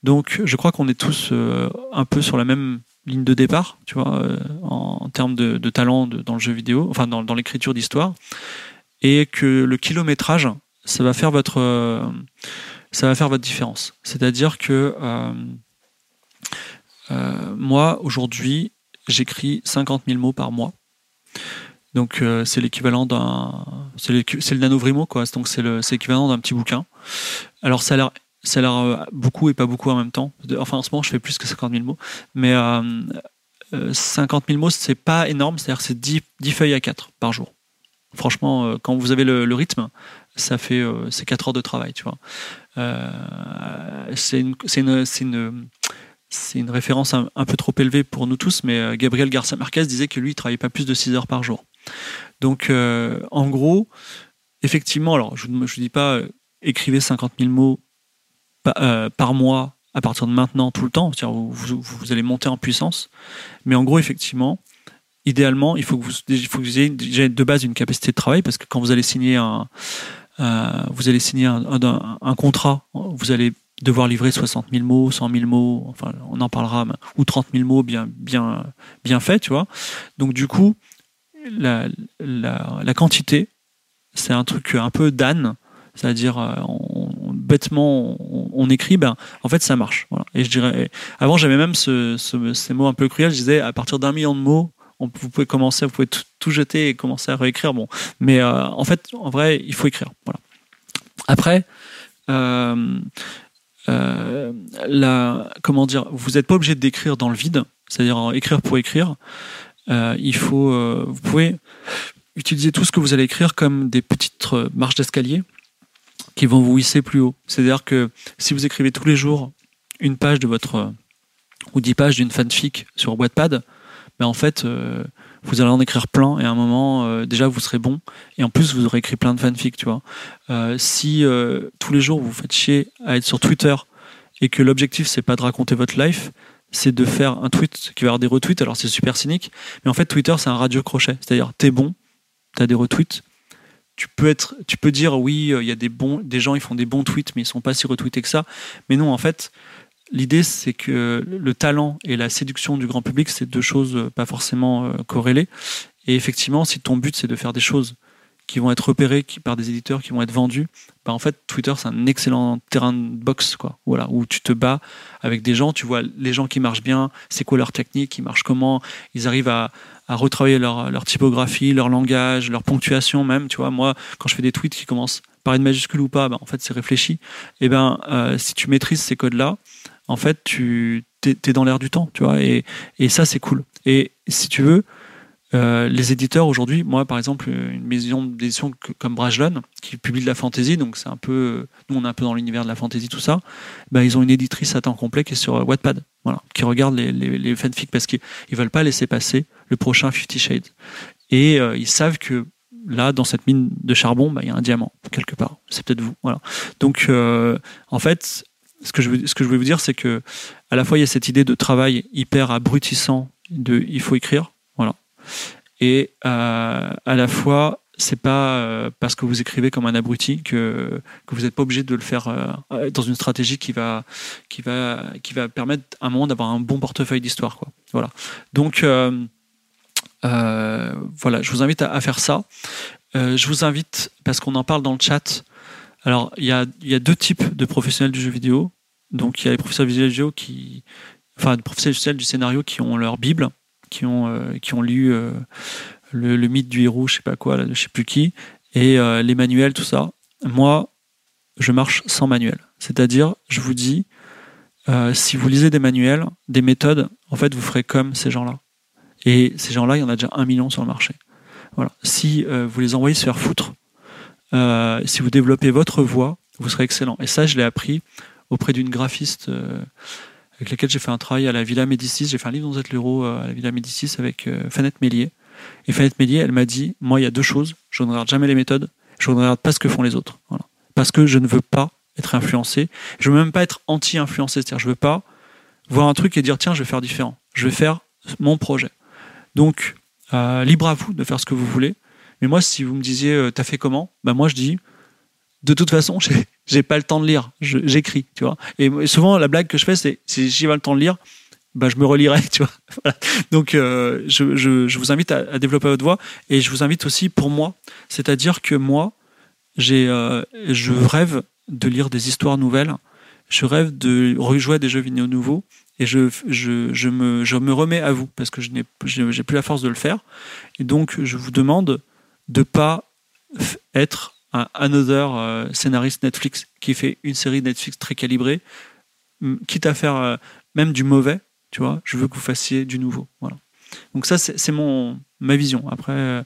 Donc, je crois qu'on est tous euh, un peu sur la même ligne de départ, tu vois, en, termes de, talent dans le jeu vidéo, enfin dans, dans l'écriture d'histoire, et que le kilométrage, ça va faire votre, ça va faire votre différence. C'est-à-dire que euh, moi, aujourd'hui, j'écris 50 000 mots par mois. Donc euh, c'est l'équivalent d'un, c'est, le nanovrimo quoi. Donc c'est, le, c'est l'équivalent d'un petit bouquin. Alors ça a l'air, ça a euh, beaucoup et pas beaucoup en même temps. Enfin en ce moment je fais plus que 50 000 mots, mais euh, 50 000 mots c'est pas énorme, c'est-à-dire c'est 10, 10 feuilles à 4 par jour. Franchement, quand vous avez le, rythme, ça fait c'est 4 heures de travail, tu vois. c'est c'est c'est une c'est une référence un, peu trop élevée pour nous tous, mais Gabriel Garcia Marquez disait que lui, il travaillait pas plus de 6 heures par jour. Donc, euh, en gros, effectivement, alors je ne dis pas euh, écrivez 50 000 mots euh, par mois à partir de maintenant tout le temps, vous, vous, allez monter en puissance. Mais en gros, effectivement, idéalement, il faut que vous, il faut que vous ayez déjà de base une capacité de travail parce que quand vous allez signer un, vous allez signer un, un, contrat, vous allez devoir livrer 60 000 mots, 100 000 mots, enfin, on en parlera, ou 30 000 mots bien, bien, bien faits, tu vois. Donc, du coup, la, la, quantité, c'est un truc un peu d'âne, c'est-à-dire euh, bêtement on, écrit, ben en fait ça marche. Et je dirais, avant j'avais même ce, ces mots un peu cruels, je disais à partir d'un million de mots, vous pouvez commencer, vous pouvez tout, jeter et commencer à réécrire. Bon, mais euh, en fait, en vrai, il faut écrire. Voilà. Après. Euh, la, comment dire, vous n'êtes pas obligé d'écrire dans le vide, c'est-à-dire écrire pour écrire. Euh, il faut, euh, vous pouvez utiliser tout ce que vous allez écrire comme des petites euh, marches d'escalier qui vont vous hisser plus haut. C'est-à-dire que si vous écrivez tous les jours une page de votre ou dix pages d'une fanfic sur Wattpad, ben en fait, vous allez en écrire plein et à un moment, déjà, vous serez bon. Et en plus, vous aurez écrit plein de fanfics, tu vois. si tous les jours, vous faites chier à être sur Twitter et que l'objectif, c'est pas de raconter votre life, c'est de faire un tweet qui va avoir des retweets. Alors c'est super cynique, mais en fait Twitter c'est un radio crochet. C'est-à-dire t'es bon, t'as des retweets. Tu peux être, tu peux dire oui, euh, il y a des bons, des gens ils font des bons tweets, mais ils sont pas si retweetés que ça. Mais non, en fait, l'idée c'est que le talent et la séduction du grand public c'est deux choses euh, pas forcément euh, corrélées. Et effectivement, si ton but c'est de faire des choses qui vont être repérés par des éditeurs, qui vont être vendus, bah en fait, Twitter, c'est un excellent terrain de boxe, quoi. Voilà, où tu te bats avec des gens, tu vois les gens qui marchent bien, c'est quoi leur technique, ils marchent comment, ils arrivent à, retravailler leur, leur, typographie, leur langage, leur ponctuation même, tu vois. Moi, quand je fais des tweets qui commencent par une majuscule ou pas, bah, en fait, c'est réfléchi. Et eh ben, euh, si tu maîtrises ces codes-là, en fait, tu es, dans l'air du temps, tu vois. Et, et ça, c'est cool. Et si tu veux, euh, les éditeurs aujourd'hui, moi par exemple, une maison d'édition comme Brajlon, qui publie de la fantasy, donc c'est un peu, nous on est un peu dans l'univers de la fantasy, tout ça, bah, ils ont une éditrice à temps complet qui est sur Wattpad, voilà, qui regarde les, fanfics parce qu'ils veulent pas laisser passer le prochain Fifty Shades. Et euh, ils savent que là, dans cette mine de charbon, bah, il y a un diamant quelque part. C'est peut-être vous, voilà. Donc euh, en fait, ce que je ce que je voulais vous dire, c'est que à la fois il y a cette idée de travail hyper abrutissant de il faut écrire et euh, à la fois, c'est pas euh, parce que vous écrivez comme un abruti que, que vous n'êtes pas obligé de le faire euh, dans une stratégie qui va, qui va, qui va permettre à un moment d'avoir un bon portefeuille d'histoire. Quoi. Voilà. Donc, voilà, je vous invite à, faire ça. je vous invite, parce qu'on en parle dans le chat, alors il y a, deux types de professionnels du jeu vidéo. Donc il y a les professionnels du jeu qui, enfin, les professionnels du scénario qui ont leur Bible qui ont, euh, qui ont lu euh, le, mythe du héros, je sais pas quoi, là, je sais plus qui, et euh, les manuels, tout ça. Moi, je marche sans manuel. C'est-à-dire, je vous dis, si vous lisez des manuels, des méthodes, en fait, vous ferez comme ces gens-là. Et ces gens-là, il y en a déjà un million sur le marché. Voilà. Si vous les envoyez se faire foutre, si vous développez votre voix, vous serez excellent. Et ça, je l'ai appris auprès d'une graphiste avec lesquels j'ai fait un travail à la Villa Médicis. J'ai fait un livre dans cette l'euro à la Villa Médicis avec euh, Fanette Mélier. Et Fanette Mélier, elle m'a dit, moi, il y a deux choses. Je ne regarde jamais les méthodes. Je ne regarde pas ce que font les autres. Voilà. Parce que je ne veux pas être influencé. Je ne veux même pas être anti-influencé. C'est-à-dire, je veux pas voir un truc et dire, tiens, je vais faire différent. Je vais faire mon projet. Donc, euh, libre à vous de faire ce que vous voulez. Mais moi, si vous me disiez, euh, t'as fait comment? Ben moi, je dis, de toute façon, j'ai pas le temps de lire, j'écris, tu vois. Et souvent, la blague que je fais, c'est si j'ai pas le temps de lire, bah, je me relirai, tu vois. Donc, euh, je, je, je, vous invite à, développer votre voix et je vous invite aussi pour moi, c'est-à-dire que moi, j'ai, euh, je rêve de lire des histoires nouvelles. je rêve de rejouer à des jeux vidéo nouveaux et je, je, me, me remets à vous parce que je n'ai plus la force de le faire. Et donc, je vous demande de pas être un another euh, scénariste Netflix qui fait une série Netflix très calibrée, quitte à faire euh, même du mauvais, tu vois. Je veux que vous fassiez du nouveau. Voilà. Donc ça, c'est mon ma vision. Après, euh,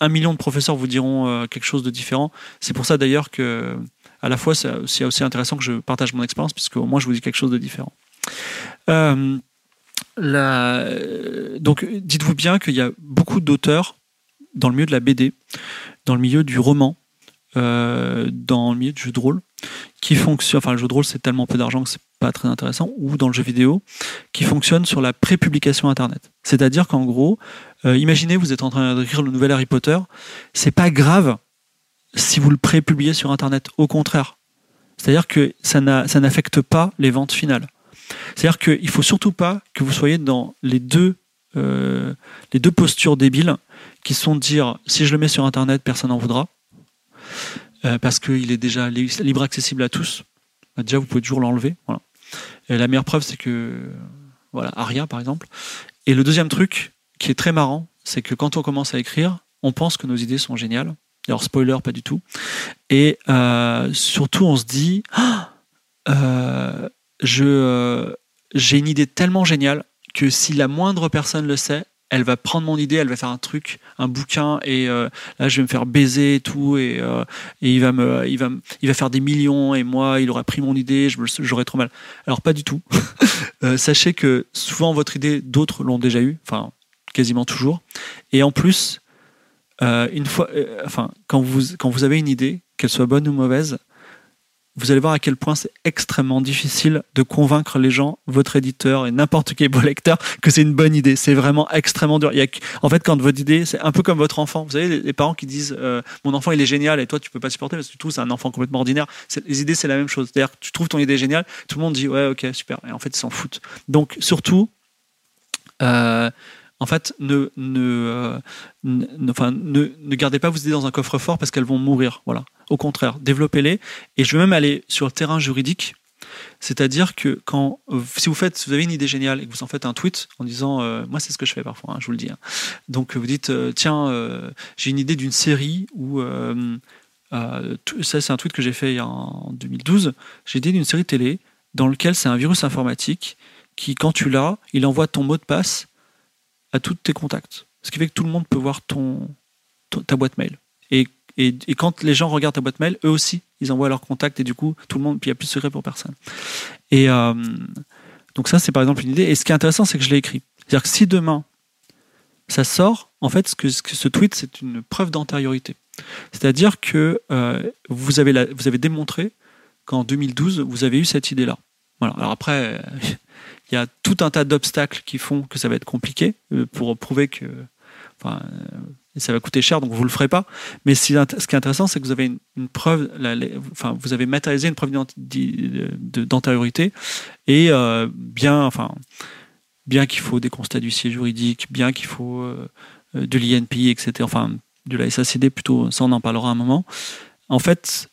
un million de professeurs vous diront quelque chose de différent. C'est pour ça d'ailleurs que, à la fois, c'est aussi intéressant que je partage mon expérience, puisque au moins je vous dis quelque chose de différent. Donc, dites-vous bien qu'il y a beaucoup d'auteurs dans le milieu de la BD, dans le milieu du roman, euh, dans le milieu du jeu de rôle, qui fonctionne. Enfin, le jeu de rôle, c'est tellement peu d'argent que c'est pas très intéressant, ou dans le jeu vidéo, qui fonctionne sur la prépublication Internet. C'est-à-dire qu'en gros, euh, imaginez, vous êtes en train d'écrire le nouvel Harry Potter, c'est pas grave si vous le prépubliez sur Internet. Au contraire. C'est-à-dire que ça n'affecte pas les ventes finales. C'est-à-dire qu'il ne faut surtout pas que vous soyez dans les deux, euh, les deux postures débiles qui sont de dire si je le mets sur Internet, personne n'en voudra, euh, parce qu'il est déjà libre accessible à tous. Bah, déjà, vous pouvez toujours l'enlever. Et la meilleure preuve, c'est que voilà, Aria, par exemple. Et le deuxième truc qui est très marrant, c'est que quand on commence à écrire, on pense que nos idées sont géniales. Alors, spoiler, pas du tout. Et euh, surtout, on se dit, euh, je, j'ai une idée tellement géniale que si la moindre personne le sait, elle va prendre mon idée, elle va faire un truc, un bouquin, et euh, là je vais me faire baiser et tout, et, euh, il, va me, il, va, il va faire des millions, et moi il aura pris mon idée, j'aurais trop mal. Alors pas du tout. sachez que souvent votre idée, d'autres l'ont déjà eu, enfin quasiment toujours. Et en plus, une fois, enfin, quand vous, quand vous avez une idée, qu'elle soit bonne ou mauvaise, vous allez voir à quel point c'est extrêmement difficile de convaincre les gens, votre éditeur et n'importe quel beau lecteur, que c'est une bonne idée. C'est vraiment extrêmement dur. Il y a, en fait, quand votre idée, c'est un peu comme votre enfant. Vous savez, les, parents qui disent euh, mon enfant il est génial et toi tu peux pas supporter parce que tout c'est un enfant complètement ordinaire. Les idées c'est la même chose. C'est-à-dire tu trouves ton idée géniale, tout le monde dit ouais ok super. Et en fait ils s'en foutent. Donc surtout. Euh, en fait, ne, euh, ne, ne, gardez pas vos idées dans un coffre-fort parce qu'elles vont mourir. Voilà. Au contraire, développez-les. Et je vais même aller sur le terrain juridique. C'est-à-dire que quand, si vous faites, vous avez une idée géniale et que vous en faites un tweet en disant, euh, moi c'est ce que je fais parfois, hein, je vous le dis. Hein. Donc vous dites, euh, tiens, j'ai une idée d'une série où ça c'est un tweet que j'ai fait en 2012. J'ai idée d'une série télé dans lequel c'est un virus informatique qui, quand tu l'as, il envoie ton mot de passe à tous tes contacts. Ce qui fait que tout le monde peut voir ton, ta boîte mail. Et, et, quand les gens regardent ta boîte mail, eux aussi, ils envoient leurs contacts et du coup, tout le monde, puis il n'y a plus de secret pour personne. Et euh, donc ça, c'est par exemple une idée. Et ce qui est intéressant, c'est que je l'ai écrit. C'est-à-dire que si demain, ça sort, en fait, ce tweet, c'est une preuve d'antériorité. C'est-à-dire que euh, vous, avez démontré qu'en 2012, vous avez eu cette idée-là. Voilà. Alors après, il y a tout un tas d'obstacles qui font que ça va être compliqué euh, pour prouver que euh, ça va coûter cher, donc vous le ferez pas. Mais ce qui est intéressant, c'est que vous avez une, preuve, enfin, vous avez matérialisé une preuve d'antériorité et euh, bien, enfin, bien qu'il faut des constats d'huissier juridique, bien qu'il faut de l'INP, etc. Enfin, de la SACD plutôt, ça on en parlera un moment. En fait,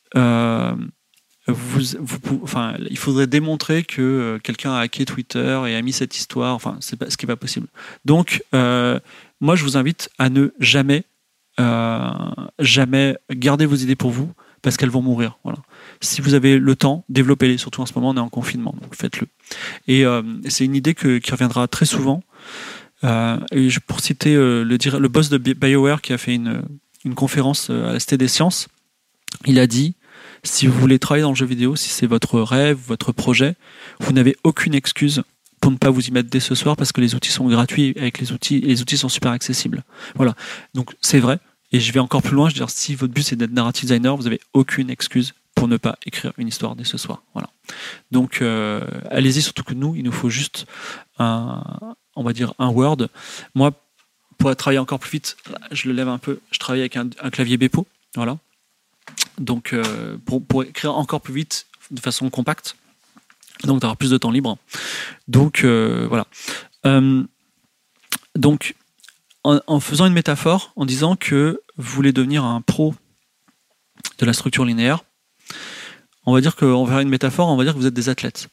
enfin, il faudrait démontrer que euh, quelqu'un a hacké Twitter et a mis cette histoire. Enfin, ce qui n'est pas possible. Donc, euh, moi, je vous invite à ne jamais, euh, jamais garder vos idées pour vous parce qu'elles vont mourir. Voilà. Si vous avez le temps, développez-les. Surtout en ce moment, on est en confinement, donc faites-le. Et c'est une idée qui reviendra très souvent. et pour citer le, le boss de BioWare qui a fait une, une conférence à la Cité des Sciences, il a dit si vous voulez travailler dans le jeu vidéo, si c'est votre rêve, votre projet, vous n'avez aucune excuse pour ne pas vous y mettre dès ce soir parce que les outils sont gratuits avec les outils les outils sont super accessibles. Voilà. Donc c'est vrai. Et je vais encore plus loin. Je veux dire, si votre but c'est d'être narrative designer, vous n'avez aucune excuse pour ne pas écrire une histoire dès ce soir. Voilà. Donc euh, allez-y. Surtout que nous, il nous faut juste un, on va dire un Word. Moi, pour travailler encore plus vite, je le lève un peu. Je travaille avec un, clavier Bepo. Voilà donc euh, pour, écrire encore plus vite de façon compacte, donc d'avoir plus de temps libre. Donc euh, voilà. Euh, donc en, faisant une métaphore, en disant que vous voulez devenir un pro de la structure linéaire, on va dire va faire une métaphore, on va dire que vous êtes des athlètes.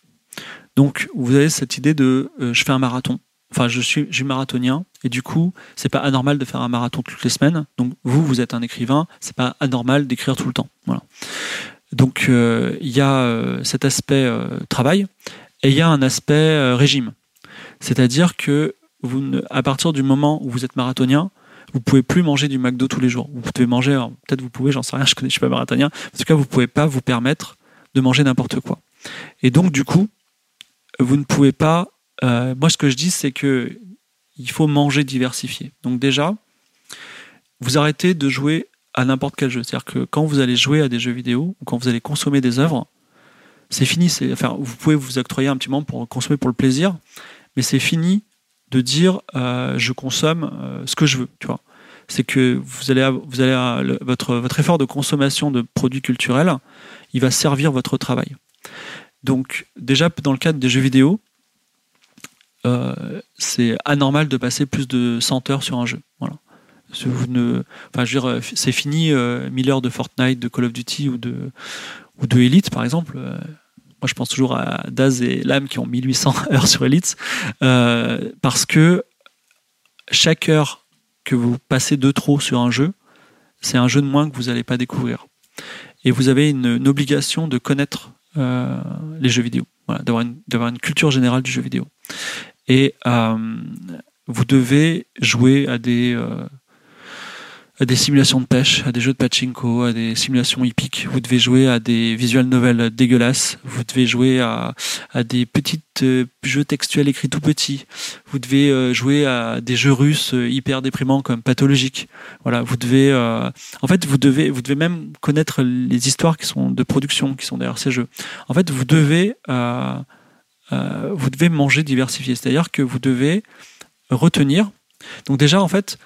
Donc, vous avez cette idée de euh, je fais un marathon. Enfin, je suis, je suis marathonien et du coup, c'est pas anormal de faire un marathon toutes les semaines. Donc, vous, vous êtes un écrivain, c'est pas anormal d'écrire tout le temps. Voilà. Donc, euh, il y a euh, cet aspect travail et il y a un aspect régime. C'est-à-dire que vous, à partir du moment où vous êtes marathonien, vous pouvez plus manger du McDo tous les jours. Vous pouvez manger, peut-être vous pouvez, j'en sais rien, je je suis pas marathonien. En tout cas, vous pouvez pas vous permettre de manger n'importe quoi. Et donc, du coup, vous ne pouvez pas. Euh, moi, ce que je dis, c'est que il faut manger diversifié. Donc déjà, vous arrêtez de jouer à n'importe quel jeu. C'est-à-dire que quand vous allez jouer à des jeux vidéo ou quand vous allez consommer des œuvres, c'est fini. Vous pouvez vous octroyer un petit moment pour consommer pour le plaisir, mais c'est fini de dire euh, je consomme euh, ce que je veux. C'est que vous allez, allez votre effort de consommation de produits culturels, il va servir votre travail. Donc déjà dans le cadre des jeux vidéo, euh, c'est anormal de passer plus de 100 heures sur un jeu. Voilà. Vous ne, enfin, dire, c'est fini 1000 heures de Fortnite, de Call of Duty ou de Elite par exemple moi je pense toujours à Daz et Lam qui ont 1800 heures sur Elite, euh, parce que chaque heure que vous passez de trop sur un jeu, c'est un jeu de moins que vous n'allez pas découvrir. Et vous avez une, obligation de connaître euh, les jeux vidéo, voilà, d'avoir une, culture générale du jeu vidéo. Et euh, vous devez jouer à des à des simulations de pêche, à des jeux de pachinko, à des simulations hippiques. Vous devez jouer à des visual novels dégueulasses. Vous devez jouer à, à des petits euh, jeux textuels écrits tout petits. Vous devez euh, jouer à des jeux russes euh, hyper déprimants comme pathologiques. Voilà, vous devez, en fait, vous devez, vous devez même connaître les histoires qui sont de production, qui sont derrière ces jeux. En fait, vous devez, vous devez manger diversifié. C'est-à-dire que vous devez retenir. Donc déjà, en fait,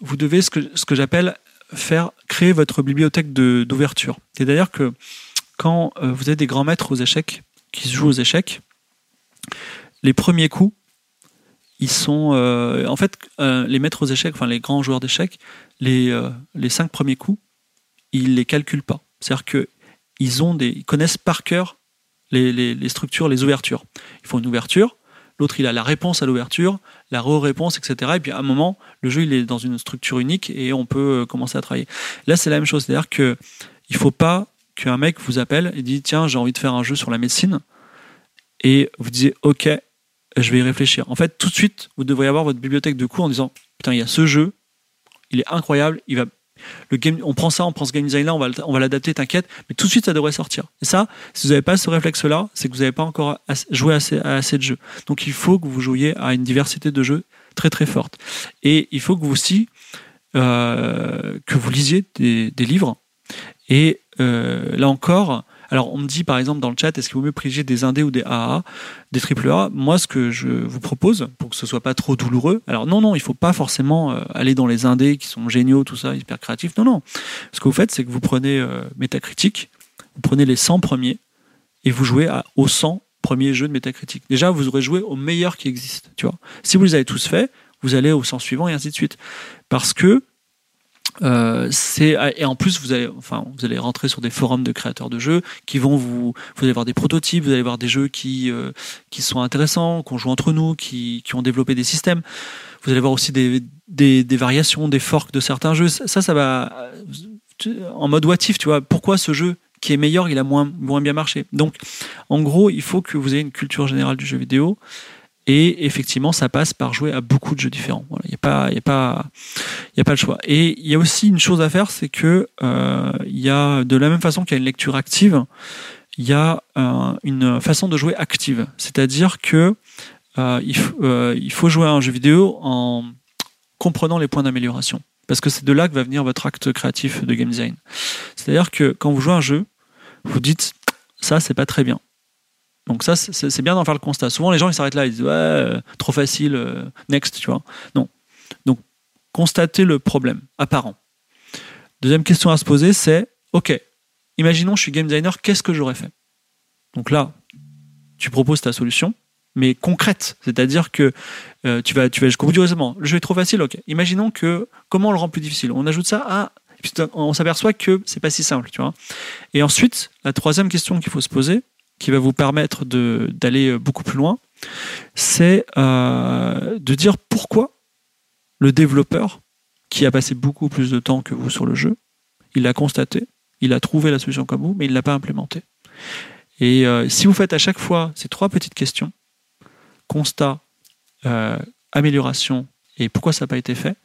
vous devez ce que, ce que j'appelle faire créer votre bibliothèque d'ouverture. C'est-à-dire que quand euh, vous avez des grands maîtres aux échecs qui se jouent aux échecs, les premiers coups, ils sont euh, en fait euh, les maîtres aux échecs, enfin les grands joueurs d'échecs, les, les cinq premiers coups, ils les calculent pas. C'est-à-dire que ils ont des, ils connaissent par cœur les, les, les structures, les ouvertures. Ils font une ouverture, l'autre il a la réponse à l'ouverture, la re-réponse, etc. Et puis à un moment, le jeu il est dans une structure unique et on peut euh, commencer à travailler. Là, c'est la même chose, c'est-à-dire que il faut pas qu'un mec vous appelle et dit tiens j'ai envie de faire un jeu sur la médecine et vous disiez ok je vais y réfléchir. En fait, tout de suite, vous devriez avoir votre bibliothèque de cours en disant putain il y a ce jeu, il est incroyable, il va on prend ça, on prend ce game design là, on va, on va l'adapter, t'inquiète, mais tout de suite ça devrait sortir. Et ça, si vous n'avez pas ce réflexe-là, c'est que vous n'avez pas encore joué à assez de jeux. Donc il faut que vous jouiez à une diversité de jeux très très forte. Et il faut que vous aussi euh, que vous lisiez des, des livres. Et euh, là encore, alors, on me dit par exemple dans le chat, est-ce qu'il vaut mieux privilégier des indés ou des AA, des triple A? Moi, ce que je vous propose, pour que ce soit pas trop douloureux, alors non, non, il faut pas forcément euh, aller dans les indés qui sont géniaux, tout ça, hyper créatifs. Non, non. Ce que vous faites, c'est que vous prenez euh, Métacritique, vous prenez les 100 premiers et vous jouez à, aux 100 premiers jeux de Métacritique. Déjà, vous aurez joué aux meilleurs qui existent, tu vois. Si vous les avez tous faits, vous allez au sens suivant et ainsi de suite. Parce que euh, c'est et en plus vous allez enfin vous allez rentrer sur des forums de créateurs de jeux qui vont vous vous allez voir des prototypes vous allez voir des jeux qui euh, qui sont intéressants qu'on joue entre nous qui qui ont développé des systèmes. Vous allez voir aussi des des, des variations des forks de certains jeux. Ça ça va euh, en mode what tu vois. Pourquoi ce jeu qui est meilleur il a moins moins bien marché? Donc en gros il faut que vous ayez une culture générale du jeu vidéo et effectivement, ça passe par jouer à beaucoup de jeux différents. Il n'y a pas, il a pas, il y a pas le choix. Et il y a aussi une chose à faire, c'est que euh, il y a de la même façon qu'il y a une lecture active, il y a euh, une façon de jouer active. C'est-à-dire que euh, il, euh, il, faut jouer à un jeu vidéo en comprenant les points d'amélioration. Parce que c'est de là que va venir votre acte créatif de game design. C'est-à-dire que quand vous jouez à un jeu, vous dites ça c'est pas très bien. Donc ça, c'est bien d'en faire le constat. Souvent, les gens, ils s'arrêtent là, ils disent, ouais, euh, trop facile, euh, next, tu vois. Non. Donc, constater le problème apparent. Deuxième question à se poser, c'est, OK, imaginons, je suis game designer, qu'est-ce que j'aurais fait? Donc là, tu proposes ta solution, mais concrète. C'est-à-dire que euh, tu vas, tu vas raisonnement. Le jeu est trop facile, OK. Imaginons que, comment on le rend plus difficile? On ajoute ça à... On s'aperçoit que c'est pas si simple, tu vois. Et ensuite, la troisième question qu'il faut se poser, qui va vous permettre d'aller beaucoup plus loin, c'est euh, de dire pourquoi le développeur, qui a passé beaucoup plus de temps que vous sur le jeu, il l'a constaté, il a trouvé la solution comme vous, mais il ne l'a pas implémenté. Et euh, si vous faites à chaque fois ces trois petites questions, constat, euh, amélioration et pourquoi ça n'a pas été fait,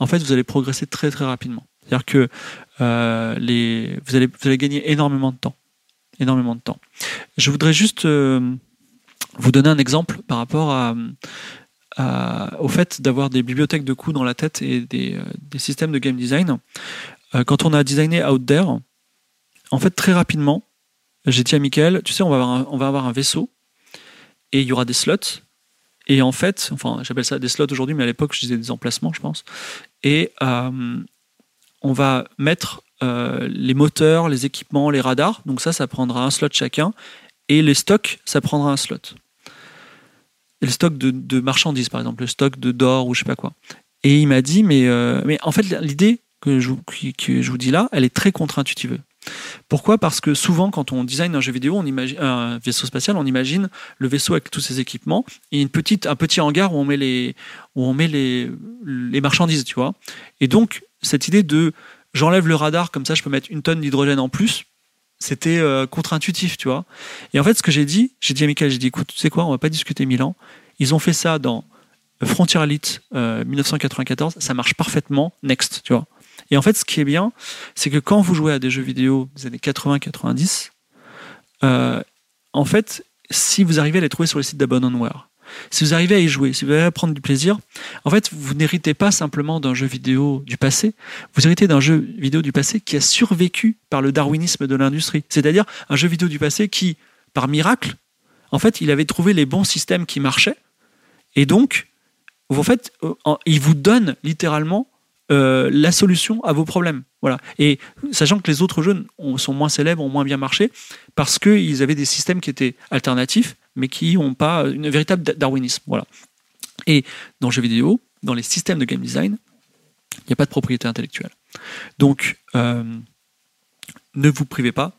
en fait, vous allez progresser très très rapidement. C'est-à-dire que les, vous, allez, vous allez gagner énormément de temps. Énormément de temps. Je voudrais juste vous donner un exemple par rapport au fait d'avoir des bibliothèques de coûts dans la tête et des, euh, systèmes de game design. Euh, quand on a designé Out There, en fait, très rapidement, j'ai dit à Michael, tu sais, on va avoir un, on va avoir un vaisseau et il y aura des slots. Et en fait, enfin, j'appelle ça des slots aujourd'hui, mais à l'époque, je disais des emplacements, je pense. Et euh, on va mettre les moteurs, les équipements, les radars. Donc ça, ça prendra un slot chacun. Et les stocks, ça prendra un slot le stock de, marchandises, par exemple, le stock de d'or ou je sais pas quoi. Et il m'a dit, mais, euh, mais en fait, l'idée que je, que je vous dis là, elle est très contre-intuitive. Pourquoi? Parce que souvent, quand on design un jeu vidéo, on imagine un vaisseau spatial, on imagine le vaisseau avec tous ses équipements et une petite, un petit hangar où on met les, où on met les, les marchandises, tu vois. Et donc, cette idée de j'enlève le radar, comme ça, je peux mettre une tonne d'hydrogène en plus c'était euh, contre-intuitif, tu vois. Et en fait, ce que j'ai dit, j'ai dit à Michael, j'ai dit, écoute, tu sais quoi, on va pas discuter Milan. Ils ont fait ça dans Frontier Elite 1994, euh, ça marche parfaitement, next, tu vois. Et en fait, ce qui est bien, c'est que quand vous jouez à des jeux vidéo des années 80-90, euh, en fait, si vous arrivez à les trouver sur les sites d'Abandonware, si vous arrivez à y jouer, si vous arrivez à prendre du plaisir, en fait, vous n'héritez pas simplement d'un jeu vidéo du passé, vous héritez d'un jeu vidéo du passé qui a survécu par le darwinisme de l'industrie. C'est-à-dire un jeu vidéo du passé qui, par miracle, en fait, il avait trouvé les bons systèmes qui marchaient, et donc, en fait, euh, il vous donne littéralement euh, la solution à vos problèmes. Voilà. Et sachant que les autres jeux sont moins célèbres, ont moins bien marché, parce qu'ils avaient des systèmes qui étaient alternatifs, mais qui n'ont pas une véritable darwinisme. Voilà. Et dans le jeu vidéo, dans les systèmes de game design, il n'y a pas de propriété intellectuelle. Donc, euh, ne vous privez pas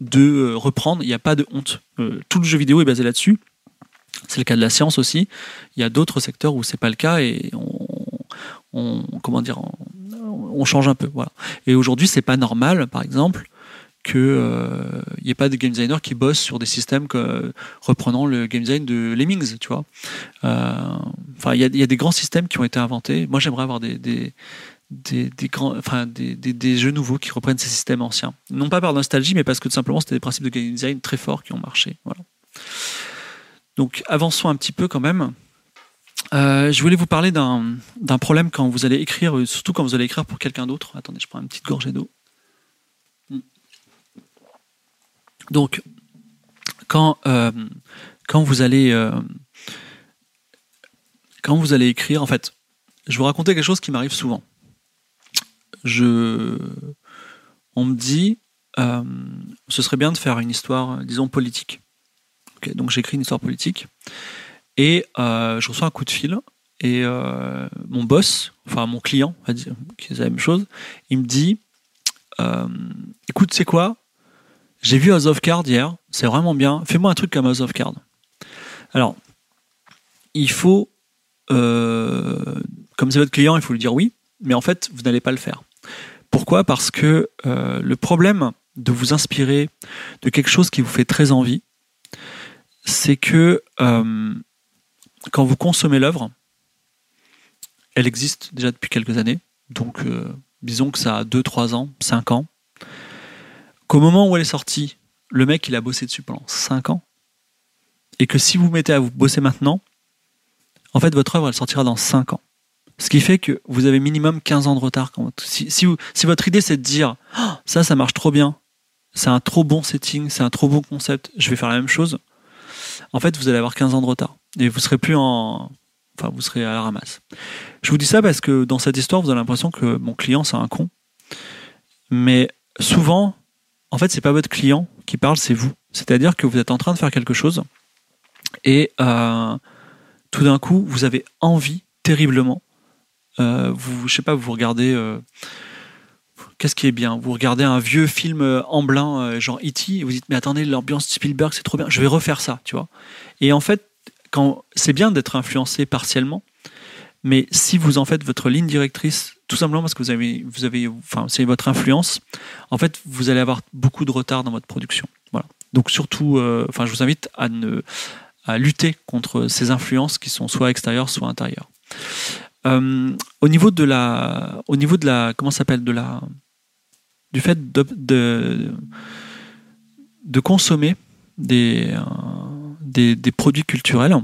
de reprendre, il n'y a pas de honte. tout le jeu vidéo est basé là-dessus. C'est le cas de la science aussi. Il y a d'autres secteurs où c'est pas le cas et on, comment dire, on, change un peu. Et aujourd'hui, c'est pas normal, par exemple, qu'il n'y euh, ait pas de game designer qui bosse sur des systèmes reprenant le game design de Lemmings, tu vois. Euh, enfin, il y, a des grands systèmes qui ont été inventés. Moi, j'aimerais avoir des, des, grands, enfin, des, jeux nouveaux qui reprennent ces systèmes anciens. Non pas par nostalgie, mais parce que tout simplement, c'était des principes de game design très forts qui ont marché. Voilà. Donc avançons un petit peu quand même. Euh, je voulais vous parler d'un problème quand vous allez écrire, surtout quand vous allez écrire pour quelqu'un d'autre. Attendez, je prends une petite gorgée d'eau. Donc, quand, euh, quand, vous allez, euh, quand vous allez écrire, en fait, je vais vous raconter quelque chose qui m'arrive souvent. Je, on me dit, ce serait bien de faire une histoire, disons, politique donc j'écris une histoire politique et euh, je reçois un coup de fil et euh, mon boss, enfin mon client, qui est la même chose, il me dit euh, écoute, c'est quoi? J'ai vu House of Cards hier, c'est vraiment bien. Fais-moi un truc comme House of Cards. Alors, il faut, comme c'est votre client, il faut lui dire oui, mais en fait, vous n'allez pas le faire. Pourquoi? Parce que le problème de vous inspirer de quelque chose qui vous fait très envie, c'est que euh, quand vous consommez l'œuvre, elle existe déjà depuis quelques années, donc euh, disons que ça a 2, 3 ans, 5 ans, qu'au moment où elle est sortie, le mec il a bossé dessus pendant 5 ans, et que si vous mettez à vous bosser maintenant, en fait votre œuvre elle sortira dans 5 ans. Ce qui fait que vous avez minimum 15 ans de retard. Si, si, votre idée c'est de dire oh, ça, ça marche trop bien, c'est un trop bon setting, c'est un trop bon concept, je vais faire la même chose, en fait, vous allez avoir 15 ans de retard. Et vous serez plus en. Enfin, vous serez à la ramasse. Je vous dis ça parce que dans cette histoire, vous avez l'impression que mon client, c'est un con. Mais souvent, en fait, c'est pas votre client qui parle, c'est vous. C'est-à-dire que vous êtes en train de faire quelque chose et euh, tout d'un coup, vous avez envie terriblement. Euh, vous, je sais pas, vous regardez. Euh, Qu'est-ce qui est bien? Vous regardez un vieux film en blanc, genre E.T., et vous dites, mais attendez, l'ambiance Spielberg, c'est trop bien, je vais refaire ça, tu vois. Et en fait, quand c'est bien d'être influencé partiellement, mais si vous en faites votre ligne directrice, tout simplement parce que vous avez, vous avez, enfin, c'est votre influence, en fait, vous allez avoir beaucoup de retard dans votre production. Voilà. Donc surtout, euh, enfin, je vous invite à ne, à lutter contre ces influences qui sont soit extérieures, soit intérieures. Euh, au niveau de la, au niveau de la, comment s'appelle, de la, du fait de, de, consommer des, euh, des, des, produits culturels,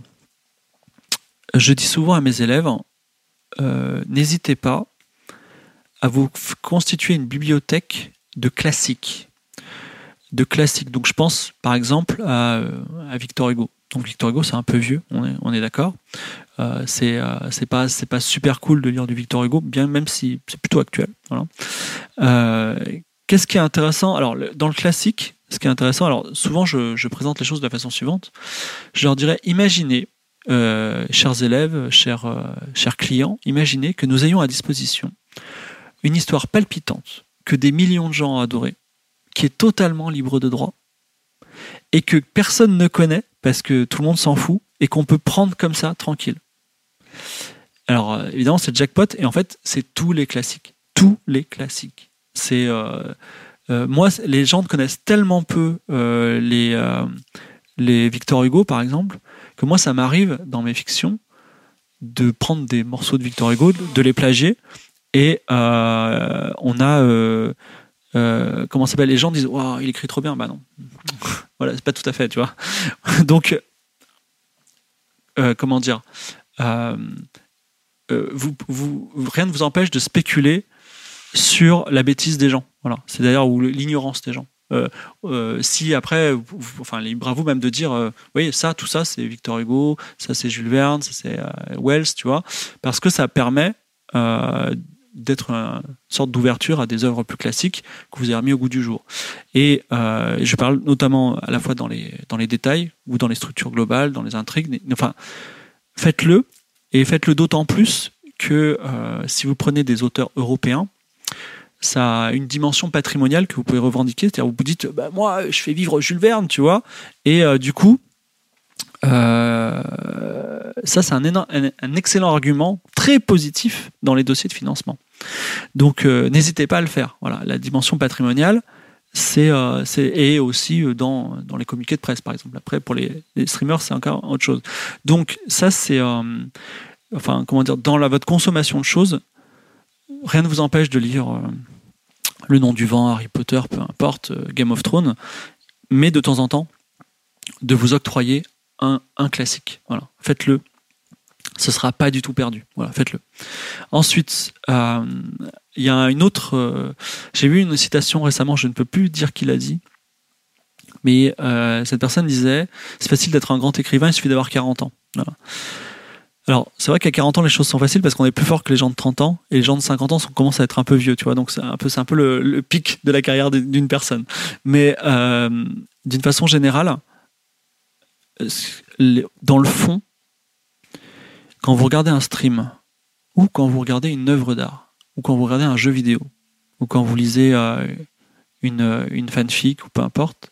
je dis souvent à mes élèves, euh, n'hésitez pas à vous constituer une bibliothèque de classiques. De classiques. Donc je pense par exemple à, Victor Hugo. Donc Victor Hugo, c'est un peu vieux, on est, d'accord. Euh, c'est euh, c'est pas super cool de lire du Victor Hugo, bien même si c'est plutôt actuel. Qu'est-ce qui est intéressant? Alors dans le classique, ce qui est intéressant, alors souvent je, je présente les choses de la façon suivante. Je leur dirais, imaginez, euh, chers élèves, chers euh, chers clients, imaginez que nous ayons à disposition une histoire palpitante que des millions de gens ont adorée, qui est totalement libre de droit et que personne ne connaît parce que tout le monde s'en fout et qu'on peut prendre comme ça tranquille. Alors euh, évidemment c'est jackpot et en fait c'est tous les classiques, tous les classiques. C'est moi les gens connaissent tellement peu les les Victor Hugo par exemple que moi ça m'arrive dans mes fictions de prendre des morceaux de Victor Hugo, de les plagier et euh, on a euh, comment s'appelle? Les gens disent Waouh, il écrit trop bien. Bah non. voilà, c'est pas tout à fait, tu vois. Donc, euh, comment dire? Euh, vous, Rien ne vous empêche de spéculer sur la bêtise des gens. Voilà. C'est d'ailleurs l'ignorance des gens. Euh, euh, si après, vous, enfin, libre à vous même de dire, euh, oui, ça, tout ça, c'est Victor Hugo, ça, c'est Jules Verne, ça, c'est Wells, tu vois, parce que ça permet d'être une sorte d'ouverture à des œuvres plus classiques que vous avez remis au goût du jour. Et je parle notamment à la fois dans les, dans les détails ou dans les structures globales, dans les intrigues. Enfin, faites-le et faites-le d'autant plus que si vous prenez des auteurs européens, ça a une dimension patrimoniale que vous pouvez revendiquer. C'est-à-dire, vous vous dites, bah, moi, je fais vivre Jules Verne, tu vois, et euh, du coup, euh, ça, c'est un, excellent argument, très positif dans les dossiers de financement. Donc, euh, n'hésitez pas à le faire. Voilà, la dimension patrimoniale, c'est et aussi dans, dans les communiqués de presse, par exemple. Après, pour les, streamers, c'est encore autre chose. Donc, ça, c'est, enfin, comment dire, dans votre consommation de choses, rien ne vous empêche de lire Le Nom du Vent, Harry Potter, peu importe, Game of Thrones, mais de temps en temps, de vous octroyer un, un classique. Voilà, faites-le. Ce sera pas du tout perdu. Voilà, faites-le. Ensuite, euh, il y a une autre. Euh, J'ai vu une citation récemment. Je ne peux plus dire qui l'a dit, mais euh, cette personne disait c'est facile d'être un grand écrivain. Il suffit d'avoir 40 ans. Voilà. Alors, c'est vrai qu'à 40 ans, les choses sont faciles parce qu'on est plus fort que les gens de 30 ans et les gens de 50 ans sont, commencent à être un peu vieux, tu vois. Donc, c'est un peu, c'est un peu le, pic de la carrière d'une personne. Mais euh, d'une façon générale, dans le fond, quand vous regardez un stream, ou quand vous regardez une œuvre d'art, ou quand vous regardez un jeu vidéo, ou quand vous lisez euh, une, une fanfic, ou peu importe,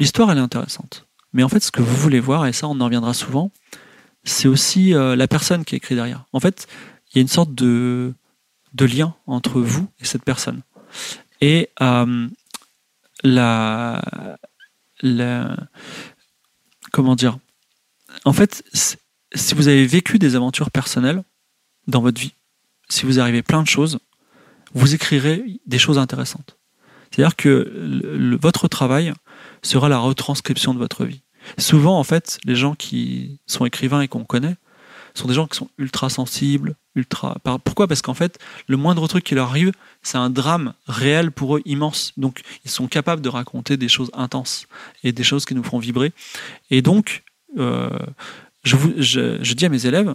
l'histoire elle est intéressante. Mais en fait, ce que vous voulez voir, et ça on en reviendra souvent, c'est aussi euh, la personne qui écrit derrière. En fait, il y a une sorte de, lien entre vous et cette personne. Et euh, la, la, comment dire? En fait, si vous avez vécu des aventures personnelles dans votre vie, si vous arrivez plein de choses, vous écrirez des choses intéressantes. C'est-à-dire que votre travail sera la retranscription de votre vie. Souvent, en fait, les gens qui sont écrivains et qu'on connaît sont des gens qui sont ultra sensibles, ultra. Pourquoi? Parce qu'en fait, le moindre truc qui leur arrive, c'est un drame réel pour eux immense. Donc, ils sont capables de raconter des choses intenses et des choses qui nous font vibrer. Et donc, euh, je, dis à mes élèves,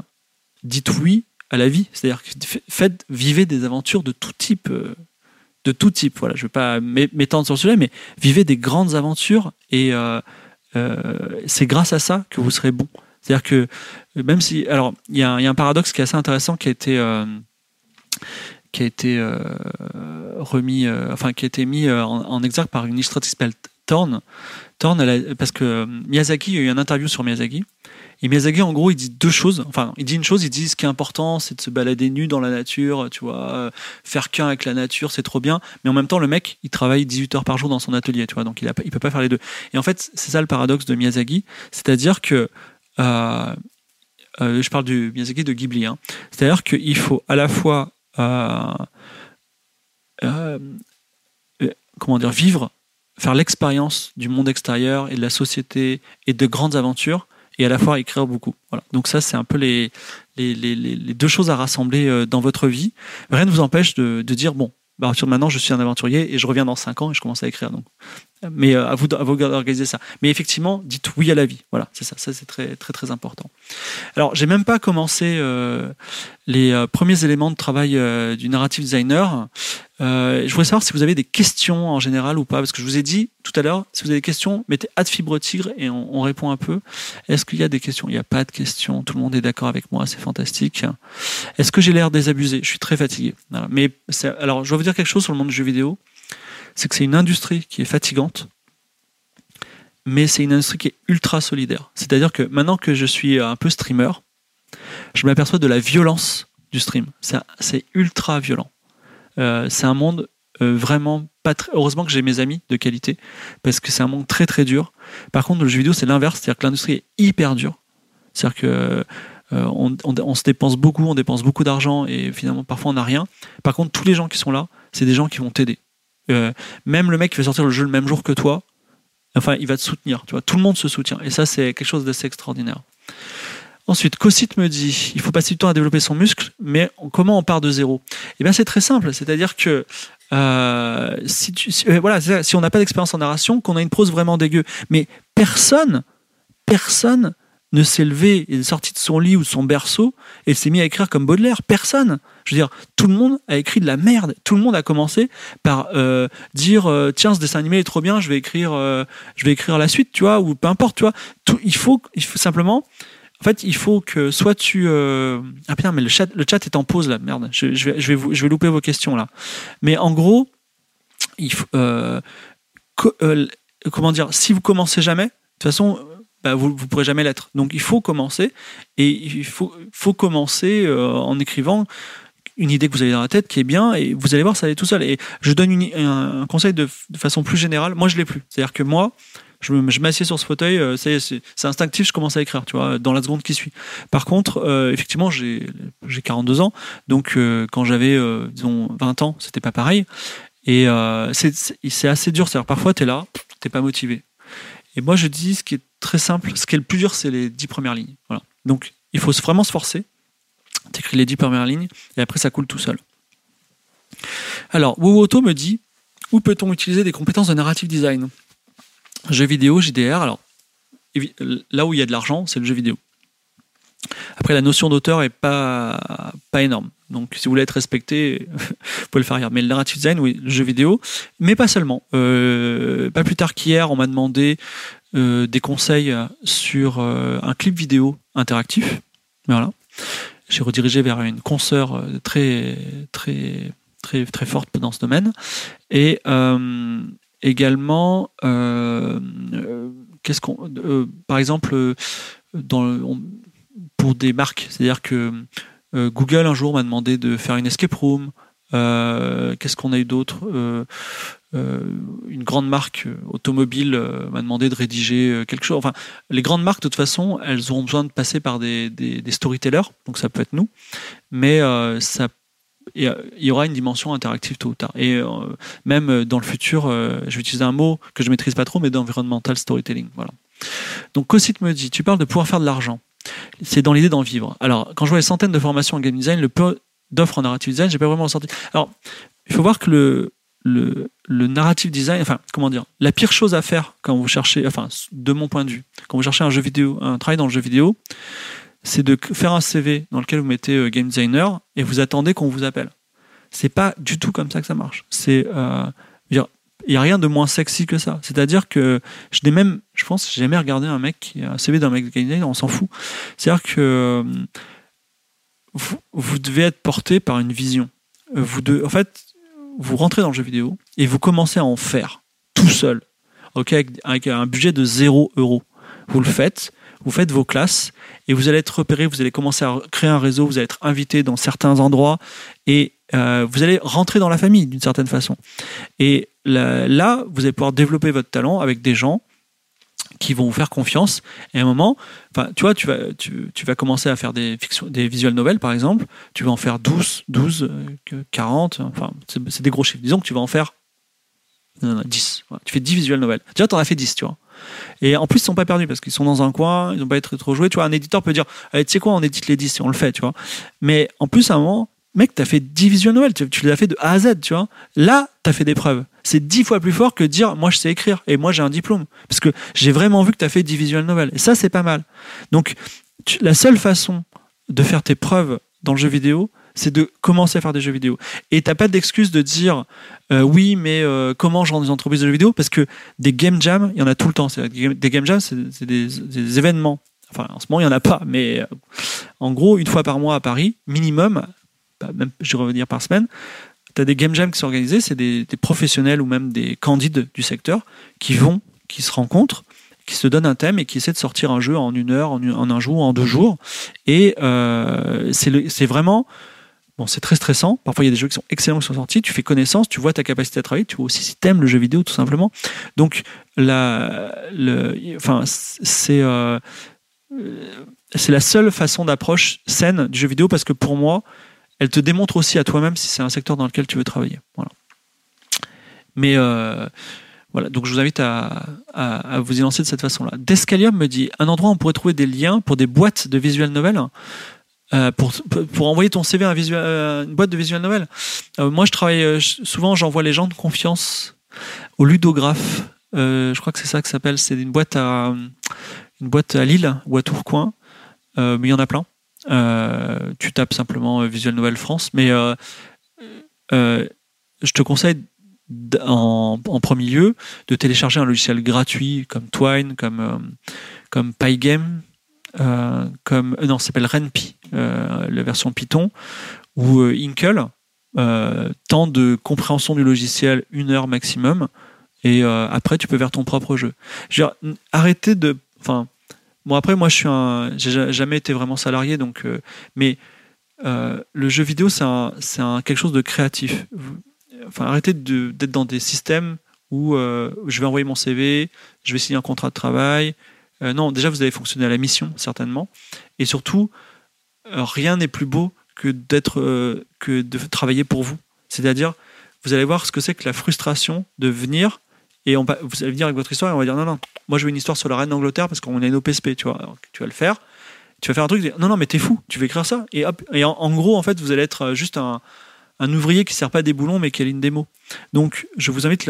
dites oui à la vie. C'est-à-dire faites, vivez des aventures de tout type. Euh, de tout type. Voilà, je ne vais pas m'étendre sur ce sujet, mais vivez des grandes aventures et euh, c'est grâce à ça que vous serez bon. C'est-à-dire que même si, alors, il y, a un paradoxe qui est assez intéressant qui a été, euh, qui a été remis, enfin qui a été mis en, exergue par une illustratrice qui s'appelle. Thorne, parce que Miyazaki, il y a eu un interview sur Miyazaki. Et Miyazaki, en gros, il dit deux choses. Enfin, il dit une chose, il dit ce qui est important, c'est de se balader nu dans la nature, tu vois, euh, faire qu'un avec la nature, c'est trop bien. Mais en même temps, le mec, il travaille 18 heures par jour dans son atelier, tu vois, donc il, a, il peut pas faire les deux. Et en fait, c'est ça le paradoxe de Miyazaki, c'est-à-dire que euh, euh, je parle du Miyazaki de Ghibli, hein. c'est-à-dire qu'il faut à la fois comment dire vivre, faire l'expérience du monde extérieur et de la société et de grandes aventures et à la fois écrire beaucoup. Donc ça, c'est un peu les, deux choses à rassembler euh, dans votre vie. Rien ne vous empêche de, de dire, bon, bah, maintenant, je suis un aventurier et je reviens dans 5 ans et je commence à écrire. Donc. Mais euh, à vous, à vous d'organiser ça. Mais effectivement, dites oui à la vie. Voilà, c'est ça. Ça, c'est très, très, très important. Alors, j'ai même pas commencé euh, les euh, premiers éléments de travail euh, du narrative designer. je voudrais savoir si vous avez des questions en général ou pas, parce que je vous ai dit tout à l'heure, si vous avez des questions, mettez de fibre tigre et on, on répond un peu. Est-ce qu'il y a des questions? Il n'y a pas de questions. Tout le monde est d'accord avec moi. C'est fantastique. Est-ce que j'ai l'air désabusé? Je suis très fatigué. Voilà. Mais alors, je vais vous dire quelque chose sur le monde du jeu vidéo c'est que c'est une industrie qui est fatigante, mais c'est une industrie qui est ultra solidaire. C'est-à-dire que maintenant que je suis un peu streamer, je m'aperçois de la violence du stream. C'est ultra violent. Euh, c'est un monde euh, vraiment pas très... Heureusement que j'ai mes amis de qualité, parce que c'est un monde très très dur. Par contre, le jeu vidéo, c'est l'inverse, c'est-à-dire que l'industrie est hyper dure. C'est-à-dire que euh, on, se dépense beaucoup, on dépense beaucoup d'argent et finalement parfois on n'a rien. Par contre, tous les gens qui sont là, c'est des gens qui vont t'aider. Même le mec qui va sortir le jeu le même jour que toi, enfin, il va te soutenir. Tu vois, tout le monde se soutient. Et ça, c'est quelque chose d'assez extraordinaire. Ensuite, Cossit me dit, il faut passer du temps à développer son muscle, mais comment on part de zéro? Eh bien, c'est très simple. C'est-à-dire que euh, euh, si on n'a pas d'expérience en narration, qu'on a une prose vraiment dégueu, mais personne, personne ne s'est levé et est sorti de son lit ou de son berceau et s'est mis à écrire comme Baudelaire. Personne. Je veux dire, tout le monde a écrit de la merde. Tout le monde a commencé par euh, dire euh, tiens ce dessin animé est trop bien, je vais écrire, euh, je vais écrire la suite, tu vois, ou peu importe, tu vois. Tout, il faut, il faut simplement. En fait, il faut que soit tu ah putain mais le chat, le chat est en pause là, merde. Je, vais, je vais, vous, louper vos questions là. Mais en gros, comment dire, si vous commencez jamais, de toute façon, bah, vous ne pourrez jamais l'être. Donc il faut commencer, et il faut, faut commencer en écrivant une idée que vous avez dans la tête qui est bien, et vous allez voir, ça va tout seul. Et je donne un, conseil de, façon plus générale. Moi, je l'ai plus. C'est-à-dire que moi, je m'assieds sur ce fauteuil, euh, c'est instinctif, je commence à écrire, tu vois, dans la seconde qui suit. Par contre, euh, effectivement, j'ai 42 ans, donc euh, quand j'avais, disons, 20 ans, c'était pas pareil. Et euh, c'est assez dur, c'est-à-dire parfois, tu es là, t'es pas motivé. Et moi, je dis ce qui est très simple. Ce qui est le plus dur, c'est les dix premières lignes. Voilà. Donc, il faut vraiment se forcer. T'écris les dix premières lignes et après, ça coule tout seul. Alors, Wowoto me dit où peut-on utiliser des compétences de narrative design? Jeux vidéo, JDR. Alors, là où il y a de l'argent, c'est le jeu vidéo. Après, la notion d'auteur est pas, pas énorme. Donc, si vous voulez être respecté, vous pouvez le faire ailleurs. Mais le narrative design, oui, le jeu vidéo, mais pas seulement. Euh, pas plus tard qu'hier, on m'a demandé euh, des conseils sur euh, un clip vidéo interactif. Voilà. J'ai redirigé vers une consoeur euh, très très très très forte dans ce domaine. Et euh, également, euh, qu'est-ce qu'on, par exemple, dans pour des marques, c'est-à-dire que Google un jour m'a demandé de faire une escape room. qu'est-ce qu'on a eu d'autre? Une grande marque euh, automobile euh, m'a demandé de rédiger quelque chose. Enfin, les grandes marques, de toute façon, elles auront besoin de passer par des, des, storytellers, donc ça peut être nous, mais ça il y aura une dimension interactive tôt ou tard. Et euh, même dans le futur, euh, je vais utiliser un mot que je maîtrise pas trop, mais d'environmental storytelling. Voilà. Donc Cossit me dit, tu parles de pouvoir faire de l'argent. C'est dans l'idée d'en vivre. Alors, quand je vois les centaines de formations en game design, le peu d'offres en narrative design, j'ai pas vraiment ressenti. Alors, il faut voir que le, le narrative design, enfin, comment dire, la pire chose à faire quand vous cherchez, enfin, de mon point de vue, quand vous cherchez un jeu vidéo, un travail dans le jeu vidéo, c'est de faire un CV dans lequel vous mettez euh, game designer et vous attendez qu'on vous appelle. C'est pas du tout comme ça que ça marche. C'est, euh, il y a rien de moins sexy que ça. C'est-à-dire que je n'ai même, je pense, jamais regardé un mec qui a un CV d'un mec de game designer, on s'en fout. C'est-à-dire que vous, vous devez être porté par une vision vous de, en fait, vous rentrez dans le jeu vidéo et vous commencez à en faire tout seul, ok, avec, un budget de 0 euros. Vous le faites, vous faites vos classes et vous allez être repéré, vous allez commencer à créer un réseau, vous allez être invité dans certains endroits et euh, vous allez rentrer dans la famille d'une certaine façon. Et là, vous allez pouvoir développer votre talent avec des gens qui vont vous faire confiance. Et à un moment, enfin, tu vois, tu vas, tu, vas commencer à faire des fictions, des visual novels, par exemple. Tu vas en faire 12, 12, euh, 40. Enfin, c'est des gros chiffres. Disons que tu vas en faire non, non, 10. Voilà. Tu fais 10 visual novels. Déjà, tu en as fait 10, tu vois. Et en plus, ils sont pas perdus parce qu'ils sont dans un coin, ils n'ont pas été trop joués. Tu vois, un éditeur peut dire, allez, tu sais quoi, on édite les 10 et on le fait, tu vois. Mais en plus, à un moment, mec, t'as fait 10 visual novels, tu, les as fait de A à Z, tu vois. Là, t'as fait des preuves. C'est 10 fois plus fort que dire, moi, je sais écrire et moi, j'ai un diplôme. Parce que j'ai vraiment vu que t'as fait 10 visual novels. Et ça, c'est pas mal. Donc, tu- la seule façon de faire tes preuves dans le jeu vidéo, c'est de commencer à faire des jeux vidéo. Et t'as pas d'excuse de dire euh, oui, mais euh, comment je rentre dans une entreprise de jeux vidéo? Parce que des game jams, il y en a tout le temps. Des game jams, c'est des, événements. Enfin, en ce moment, il y en a pas, mais euh, en gros, une fois par mois à Paris, minimum, bah, même je vais revenir par semaine. Tu as des game jams qui sont organisés, c'est des, professionnels ou même des candides du secteur qui vont, qui se rencontrent, qui se donnent un thème et qui essaient de sortir un jeu en une heure, en, un jour, en deux jours. Et euh, c'est vraiment C'est très stressant. Parfois, il y a des jeux qui sont excellents qui sont sortis. Tu fais connaissance, tu vois ta capacité à travailler, tu vois aussi si t'aimes le jeu vidéo, tout simplement. Donc, enfin, c'est euh, c'est la seule façon d'approche saine du jeu vidéo parce que pour moi, elle te démontre aussi à toi-même si c'est un secteur dans lequel tu veux travailler. Voilà. Mais euh, voilà, donc je vous invite à, à, à vous y lancer de cette façon-là. Descalium me dit un endroit où on pourrait trouver des liens pour des boîtes de visual novel. Euh, pour, pour envoyer ton CV à euh, une boîte de visual novel. Euh, moi, je travaille souvent, j'envoie les gens de confiance au ludographe. Je crois que c'est ça que ça s'appelle. C'est une boîte à une boîte à Lille ou à Tourcoing, mais il y en a plein. Tu tapes simplement Visual Novel France, mais je te conseille en premier lieu de télécharger un logiciel gratuit comme Twine, comme euh, comme Pygame, euh, comme euh, non, s'appelle Renpy, euh, la version Python, ou euh, Inkle, temps de compréhension du logiciel une heure maximum, et après tu peux faire ton propre jeu. Je arrêtez de, enfin, bon après moi je suis un, j'ai ja- jamais été vraiment salarié donc, mais le jeu vidéo c'est un, c'est un quelque chose de créatif. Enfin, arrêtez d'être dans des systèmes où je vais envoyer mon CV, je vais signer un contrat de travail. Euh, non, déjà vous allez fonctionner à la mission certainement, et surtout euh, rien n'est plus beau que euh, que de travailler pour vous. C'est-à-dire, vous allez voir ce que c'est que la frustration de venir et vous allez venir avec votre histoire et on va dire non non, moi je veux une histoire sur la reine d'Angleterre parce qu'on a une OPSP, tu vois. Tu vas le faire, tu vas faire un truc, non non mais t'es fou, tu vas écrire ça et en, gros en fait vous allez être juste un, un ouvrier qui sert pas des boulons mais qui a une démo. Donc je vous invite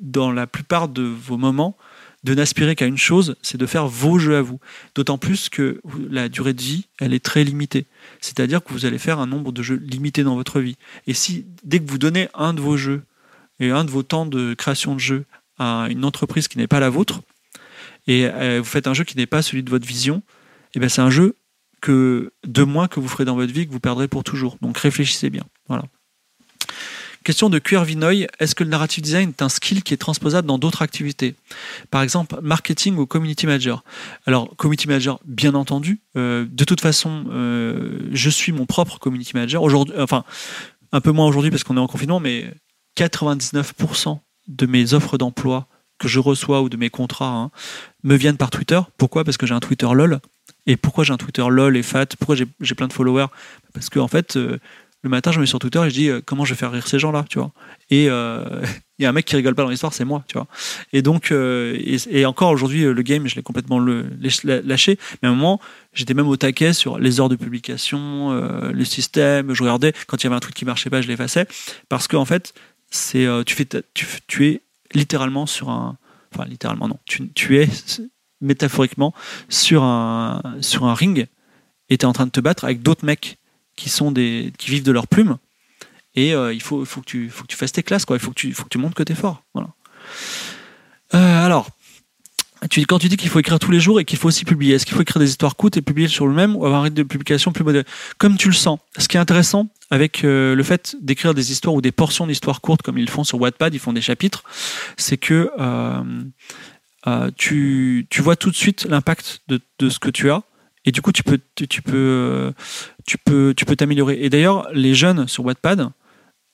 dans la plupart de vos moments de n'aspirer qu'à une chose, c'est de faire vos jeux à vous. D'autant plus que la durée de vie, elle est très limitée. C'est-à-dire que vous allez faire un nombre de jeux limité dans votre vie. Et si, dès que vous donnez un de vos jeux et un de vos temps de création de jeu à une entreprise qui n'est pas la vôtre, et euh, vous faites un jeu qui n'est pas celui de votre vision, et ben c'est un jeu que de moins que vous ferez dans votre vie que vous perdrez pour toujours. Donc réfléchissez bien. Voilà. Question de QR Vinoy, est-ce que le narrative design est un skill qui est transposable dans d'autres activités? Par exemple, marketing ou community manager. Alors, community manager, bien entendu. Euh, de toute façon, euh, je suis mon propre community manager. Aujourd'hui, enfin, un peu moins aujourd'hui parce qu'on est en confinement, mais 99% de mes offres d'emploi que je reçois ou de mes contrats hein, me viennent par Twitter. Pourquoi? Parce que j'ai un Twitter LOL. Et pourquoi j'ai un Twitter LOL et FAT? Pourquoi j'ai j'ai plein de followers? Parce que en fait, euh, le matin, je me mets sur Twitter et je dis euh, comment je vais faire rire ces gens-là, tu vois. Et euh, il y a un mec qui rigole pas dans l'histoire, c'est moi, tu vois. Et donc, euh, et, encore aujourd'hui, euh, le game, je l'ai complètement le, lâch- lâché. Mais à un moment, j'étais même au taquet sur les heures de publication, euh, les systèmes. Je regardais quand il y avait un truc qui marchait pas, je l'effaçais parce qu'en fait, c'est euh, tu fais tu, es littéralement sur un, enfin littéralement non, tu es métaphoriquement sur un sur un ring et tu es en train de te battre avec d'autres mecs qui sont des qui vivent de leurs plumes. Et euh, il faut, faut que tu faut que tu fasses tes classes quoi. Il faut que tu faut que tu montres que tu es fort. Voilà. Euh, alors tu, quand tu dis qu'il faut écrire tous les jours et qu'il faut aussi publier, est-ce qu'il faut écrire des histoires courtes et publier sur le même ou avoir un rythme de publication plus modéré? Comme tu le sens. Ce qui est intéressant avec euh, le fait d'écrire des histoires ou des portions d'histoires courtes comme ils font sur Wattpad, ils font des chapitres, c'est que tu, tu, vois tout de suite l'impact de, de, ce que tu as et du coup tu peux tu, peux tu peux tu peux t'améliorer. Et d'ailleurs les jeunes sur Wattpad,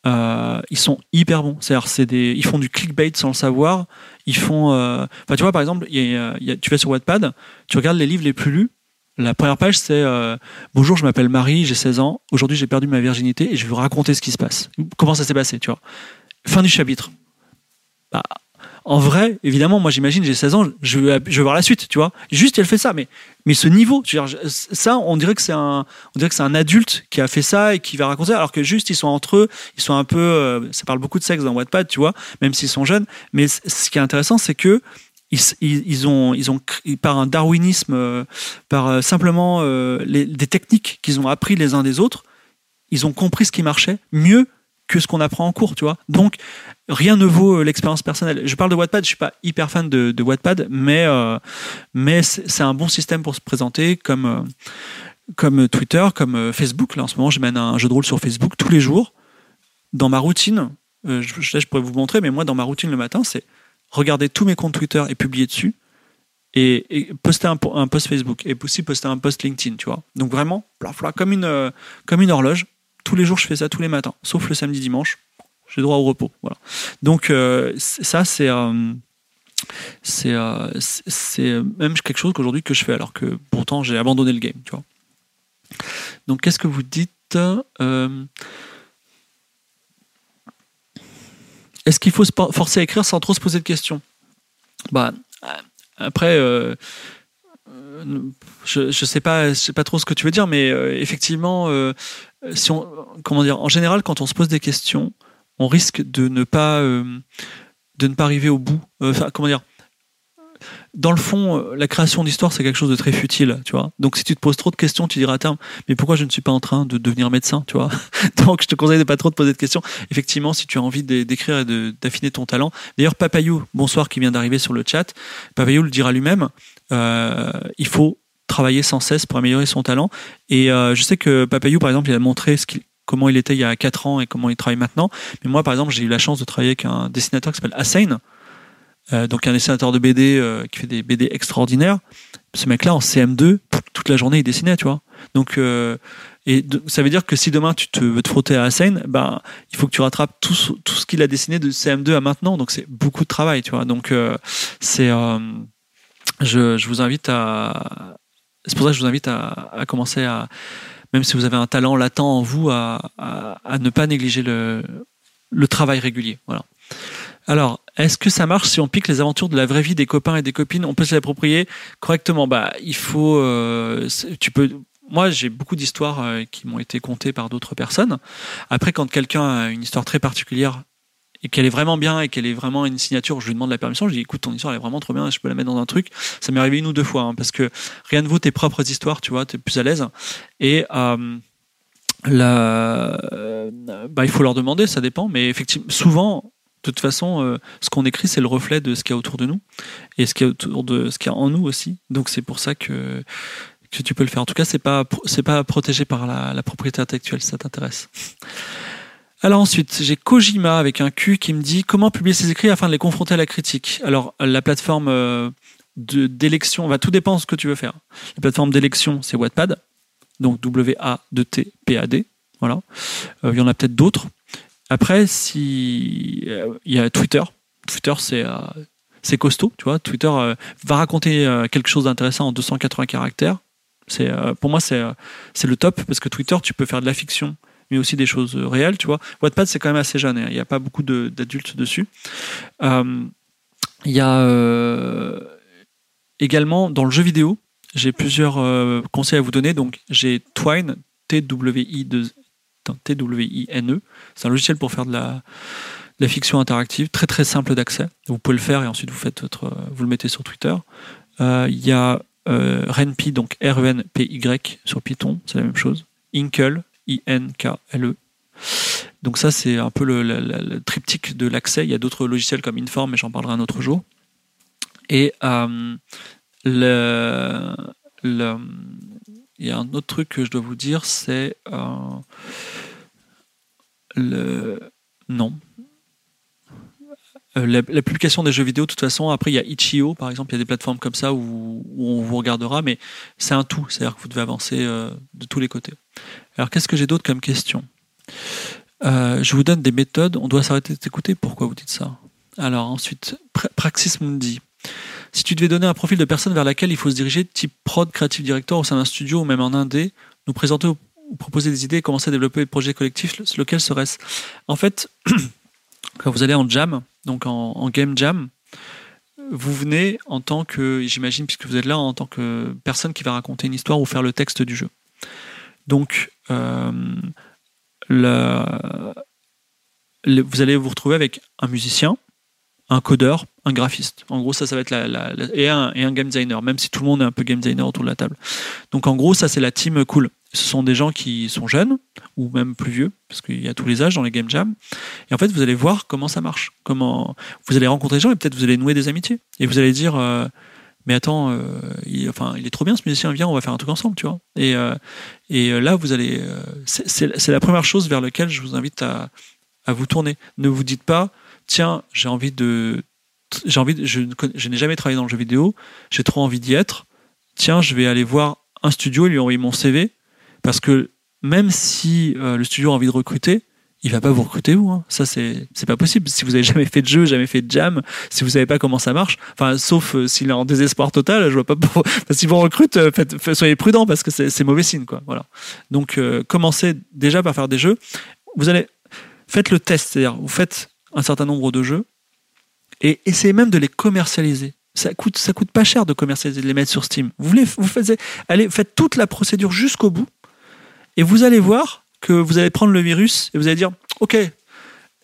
euh, ils sont hyper bons. C'est-à-dire, c'est des, ils font du clickbait sans le savoir. Ils font, euh, tu vois, par exemple, tu vas sur Wattpad, tu regardes les livres les plus lus. La première page, c'est euh, Bonjour, je m'appelle Marie, j'ai 16 ans. Aujourd'hui, j'ai perdu ma virginité et je vais vous raconter ce qui se passe. Comment ça s'est passé, tu vois? Fin du chapitre. Bah, en vrai, évidemment, moi j'imagine, j'ai 16 ans, je veux, voir la suite, tu vois. Juste, elle fait ça, mais, mais ce niveau, ça, on dirait que c'est un, on dirait que c'est un adulte qui a fait ça et qui va raconter, alors que juste, ils sont entre eux, ils sont un peu, euh, ça parle beaucoup de sexe dans Wattpad, tu vois, même s'ils sont jeunes. Mais ce qui est intéressant, c'est que ils, ont, ils ont, par un darwinisme, euh, par euh, simplement des techniques qu'ils ont appris les uns des autres, ils ont compris ce qui marchait mieux que ce qu'on apprend en cours, tu vois. Donc, rien ne vaut euh, l'expérience personnelle. Je parle de Wattpad, je suis pas hyper fan de, de Wattpad, mais, euh, mais c'est un bon système pour se présenter comme, euh, comme Twitter, comme Facebook. Là, en ce moment, je mène un jeu de rôle sur Facebook tous les jours. Dans ma routine, je, je, pourrais vous montrer, mais moi, dans ma routine le matin, c'est regarder tous mes comptes Twitter et publier dessus. Et, poster un, un, post Facebook et aussi poster un post LinkedIn, tu vois. Donc vraiment, comme une, comme une horloge, tous les jours, je fais ça tous les matins, sauf le samedi, dimanche. J'ai droit au repos. Voilà. Donc, euh, ça, c'est. Euh, euh, c'est même quelque chose qu'aujourd'hui que je fais alors que pourtant j'ai abandonné le game tu vois donc qu'est-ce que vous dites est-ce qu'il faut se forcer à écrire sans trop se poser de questions? Bah après je ne sais pas, je sais pas trop ce que tu veux dire, mais effectivement, si on, comment dire, en général, quand on se pose des questions, on risque de ne pas, euh, de ne pas arriver au bout. Euh, enfin, comment dire dans le fond, euh, la création d'histoire, c'est quelque chose de très futile, tu vois. Donc, si tu te poses trop de questions, tu diras à terme, mais pourquoi je ne suis pas en train de devenir médecin, tu vois? Donc, je te conseille de pas trop te poser de questions. Effectivement, si tu as envie d'écrire et d'affiner ton talent. D'ailleurs, Papayou, bonsoir, qui vient d'arriver sur le chat. Papayou le dira lui-même. Euh, il faut travailler sans cesse pour améliorer son talent. Et euh, je sais que Papayou, par exemple, il a montré comment il était il y a 4 ans et comment il travaille maintenant. Mais moi, par exemple, j'ai eu la chance de travailler avec un dessinateur qui s'appelle Hussein, euh, donc un dessinateur de BD euh, qui fait des BD extraordinaires. Ce mec-là, en CM2, toute la journée, il dessinait, tu vois. Donc, et ça veut dire que si demain tu veux te frotter à Hussein, ben, il faut que tu rattrapes tout, tout ce qu'il a dessiné de CM2 à maintenant. Donc, c'est beaucoup de travail, tu vois. Donc, c'est, je, je, vous invite à, c'est pour ça que je vous invite à, commencer à, même si vous avez un talent latent en vous, à, ne pas négliger le, travail régulier. Voilà. Alors, est-ce que ça marche si on pique les aventures de la vraie vie des copains et des copines? On peut se l'approprier correctement. Bah, il faut. Euh, tu peux. Moi, j'ai beaucoup d'histoires euh, qui m'ont été contées par d'autres personnes. Après, quand quelqu'un a une histoire très particulière et qu'elle est vraiment bien et qu'elle est vraiment une signature, je lui demande la permission, je dis écoute ton histoire elle est vraiment trop bien, je peux la mettre dans un truc. Ça m'est arrivé une ou deux fois hein, parce que rien ne vaut tes propres histoires, tu vois, tu es plus à l'aise. Et euh, la, bah, il faut leur demander, ça dépend, mais effectivement, souvent, de toute façon, euh, ce qu'on écrit, c'est le reflet de ce qu'il y a autour de nous et ce qu'il y a autour de ce qu'il y a en nous aussi. Donc c'est pour ça que que tu peux le faire. En tout cas, c'est pas c'est pas protégé par la, la propriété intellectuelle, ça t'intéresse. Alors ensuite, j'ai Kojima avec un Q qui me dit comment publier ses écrits afin de les confronter à la critique. Alors la plateforme euh, d'élection, va tout dépend de ce que tu veux faire. La plateforme d'élection, c'est Wattpad, donc W-A-D-T-P-A-D. Voilà. Euh, il y en a peut-être d'autres. Après, si euh, il y a Twitter. Twitter, c'est c'est costaud, tu vois. Twitter va raconter quelque chose d'intéressant en 280 caractères. C'est pour moi c'est c'est le top parce que Twitter, tu peux faire de la fiction mais aussi des choses réelles, tu vois. Wattpad, c'est quand même assez jeune, hein. il n'y a pas beaucoup d'adultes dessus. Euh, il y a euh, également dans le jeu vidéo, j'ai plusieurs euh, conseils à vous donner. Donc, j'ai Twine, T-W-I-N-E. C'est un logiciel pour faire de la, fiction interactive, très très simple d'accès. Vous pouvez le faire et ensuite vous, faites vous le mettez sur Twitter. Il y a RenPy, donc R-E-N-P-Y sur Python, c'est la même chose. Inkle, I-N-K-L-E. Donc ça, c'est un peu le, triptyque de l'accès. Il y a d'autres logiciels comme Inform, mais j'en parlerai un autre jour. Et euh, il y a un autre truc que je dois vous dire, c'est euh, le non. Euh, la, publication des jeux vidéo, de toute façon, après il y a Itch.io par exemple, il y a des plateformes comme ça où, où on vous regardera, mais c'est un tout, c'est-à-dire que vous devez avancer de tous les côtés. Alors qu'est-ce que j'ai d'autre comme question euh, Je vous donne des méthodes, on doit s'arrêter d'écouter, pourquoi vous dites ça? Alors ensuite, Praxis Mundi. Si tu devais donner un profil de personne vers laquelle il faut se diriger, type prod, creative director au sein d'un studio ou même en indé, nous présenter ou proposer des idées, commencer à développer des projets collectifs, lequel serait-ce? En fait, quand vous allez en jam, donc en, en, game jam, vous venez en tant que, j'imagine, puisque vous êtes là, en tant que personne qui va raconter une histoire ou faire le texte du jeu. Donc, euh, vous allez vous retrouver avec un musicien, un codeur, un graphiste. En gros, ça, ça va être la, et un game designer, même si tout le monde est un peu game designer autour de la table. Donc, en gros, ça, c'est la team cool. Ce sont des gens qui sont jeunes ou même plus vieux, parce qu'il y a tous les âges dans les game jams. Et en fait, vous allez voir comment ça marche. Comment vous allez rencontrer des gens et peut-être vous allez nouer des amitiés. Et vous allez dire, euh, mais attends, euh, il, enfin, il est trop bien ce musicien, viens, on va faire un truc ensemble, tu vois. Et, euh, et là, vous allez, c'est la première chose vers laquelle je vous invite à, à vous tourner. Ne vous dites pas, tiens, j'ai envie de, j'ai envie, de, je, je n'ai jamais travaillé dans le jeu vidéo, j'ai trop envie d'y être. Tiens, je vais aller voir un studio et lui envoyer mon CV parce que même si euh, le studio a envie de recruter, il va pas vous recruter vous. Hein. Ça c'est c'est pas possible. Si vous avez jamais fait de jeu, jamais fait de jam, si vous savez pas comment ça marche, enfin sauf euh, s'il est en désespoir total, je vois pas. Pour... si vous recrute, euh, soyez prudent parce que c'est mauvais signe quoi. Voilà. Donc euh, commencez déjà par faire des jeux. Vous allez faites le test, c'est-à-dire vous faites un certain nombre de jeux et essayez même de les commercialiser. Ça coûte, ça coûte pas cher de commercialiser, de les mettre sur Steam. Vous voulez, vous faites, allez, faites toute la procédure jusqu'au bout et vous allez voir que vous allez prendre le virus et vous allez dire, OK,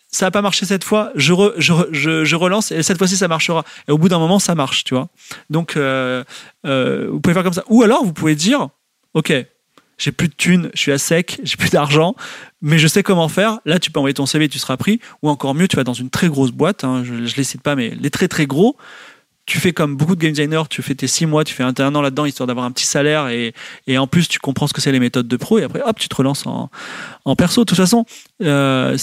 ça n'a pas marché cette fois, je, je, je, je, relance et cette fois-ci ça marchera. Et au bout d'un moment, ça marche, tu vois. Donc, euh, euh, vous pouvez faire comme ça. Ou alors, vous pouvez dire, OK, j'ai plus de thunes, je suis à sec, j'ai plus d'argent, mais je sais comment faire. Là, tu peux envoyer ton CV, tu seras pris. Ou encore mieux, tu vas dans une très grosse boîte, hein, je ne les cite pas, mais les très très gros, tu fais comme beaucoup de game designers, tu fais tes six mois, tu fais un, an là-dedans histoire d'avoir un petit salaire et, et en plus tu comprends ce que c'est les méthodes de pro et après hop tu te relances en, en perso. De toute façon, euh,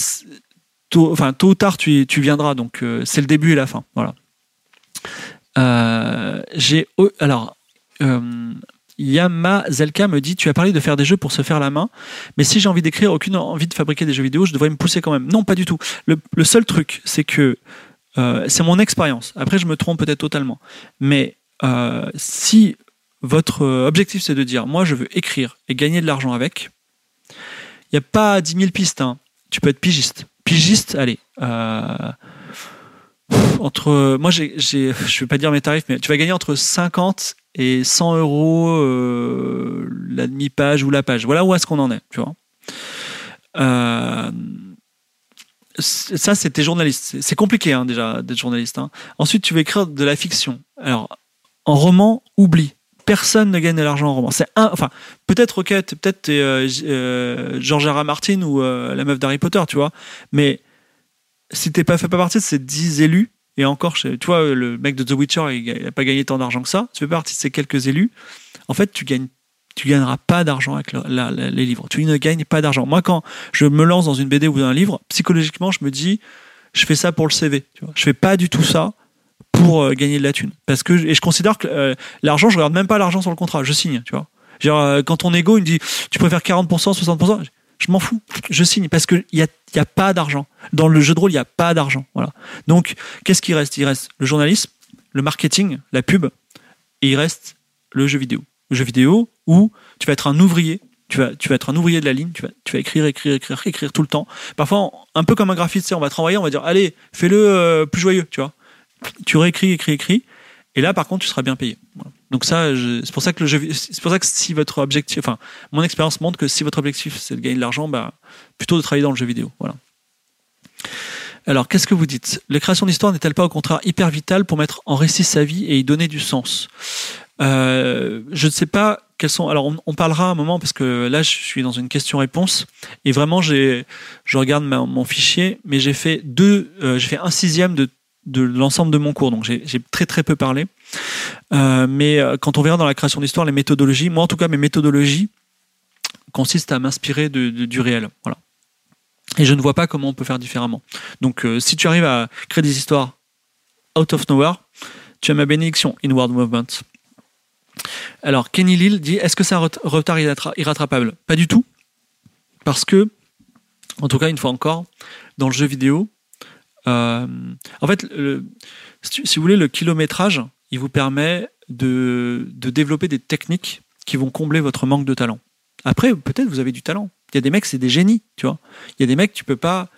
tôt, ou tard tu, tu viendras donc euh, c'est le début et la fin. Voilà. Euh, j'ai alors Yama Zelka me dit Tu as parlé de faire des jeux pour se faire la main, mais si j'ai envie d'écrire, aucune envie de fabriquer des jeux vidéo, je devrais me pousser quand même. Non, pas du tout. Le seul truc, c'est que euh, c'est mon expérience. Après, je me trompe peut-être totalement. Mais euh, si votre objectif, c'est de dire, moi, je veux écrire et gagner de l'argent avec, il n'y a pas 10 000 pistes. Hein. Tu peux être pigiste. Pigiste, allez. Euh, entre, moi, je ne vais pas dire mes tarifs, mais tu vas gagner entre 50 et 100 euros euh, la demi-page ou la page. Voilà où est-ce qu'on en est, tu vois. Euh, ça, c'était journaliste. C'est compliqué hein, déjà d'être journaliste. Hein. Ensuite, tu veux écrire de la fiction. Alors, en roman, oublie. Personne ne gagne de l'argent en roman. C'est un, enfin, peut-être ok, peut-être euh, euh. Martin ou euh, la meuf d'Harry Potter, tu vois. Mais si t'es pas fait pas partie de ces 10 élus, et encore, tu vois, le mec de The Witcher, il, a pas gagné tant d'argent que ça. Tu fais partie de ces quelques élus. En fait, tu gagnes tu gagneras pas d'argent avec les livres. Tu ne gagnes pas d'argent. Moi, quand je me lance dans une BD ou dans un livre, psychologiquement, je me dis, je fais ça pour le CV. Tu vois. Je fais pas du tout ça pour euh, gagner de la thune. Parce que et je considère que euh, l'argent, je regarde même pas l'argent sur le contrat. Je signe. Euh, quand ton ego me dit, tu préfères 40%, 60%, je m'en fous. Je signe parce que il y a, y a pas d'argent dans le jeu de rôle. Il y a pas d'argent. Voilà. Donc, qu'est-ce qui reste? Il reste le journalisme, le marketing, la pub, et il reste le jeu vidéo jeu vidéo où tu vas être un ouvrier. Tu vas, tu vas être un ouvrier de la ligne, tu vas, tu vas écrire, écrire, écrire, écrire tout le temps. Parfois, un peu comme un graphiste, on va te renvoyer, on va dire, allez, fais-le euh, plus joyeux, tu vois. Tu réécris, écris, écris. Et là, par contre, tu seras bien payé. Donc ça, c'est pour ça que le jeu, c'est pour ça que si votre objectif, enfin, mon expérience montre que si votre objectif c'est de gagner de l'argent, bah, plutôt de travailler dans le jeu vidéo. Voilà. Alors, qu'est-ce que vous dites? La création d'histoire n'est-elle pas au contraire hyper vitale pour mettre en récit sa vie et y donner du sens? Euh, je ne sais pas quels sont. Alors, on, on, parlera un moment parce que là, je suis dans une question-réponse et vraiment, j'ai, je regarde mon fichier, mais j'ai fait deux, euh, j'ai fait un sixième de l'ensemble de mon cours, donc j'ai très très peu parlé. Euh, mais quand on verra dans la création d'histoire les méthodologies, moi en tout cas mes méthodologies consistent à m'inspirer du réel. Voilà. Et je ne vois pas comment on peut faire différemment. Donc si tu arrives à créer des histoires out of nowhere, tu as ma bénédiction, Inward Movement. Alors Kenny Lille dit, est-ce que c'est un retard irrattrapable? Pas du tout. Parce que, en tout cas une fois encore, dans le jeu vidéo, euh, en fait, si vous voulez, le kilométrage, il vous permet de, développer des techniques qui vont combler votre manque de talent. Après, peut-être vous avez du talent. Il y a des mecs, c'est des génies, tu vois. Il y a des mecs, tu peux pas,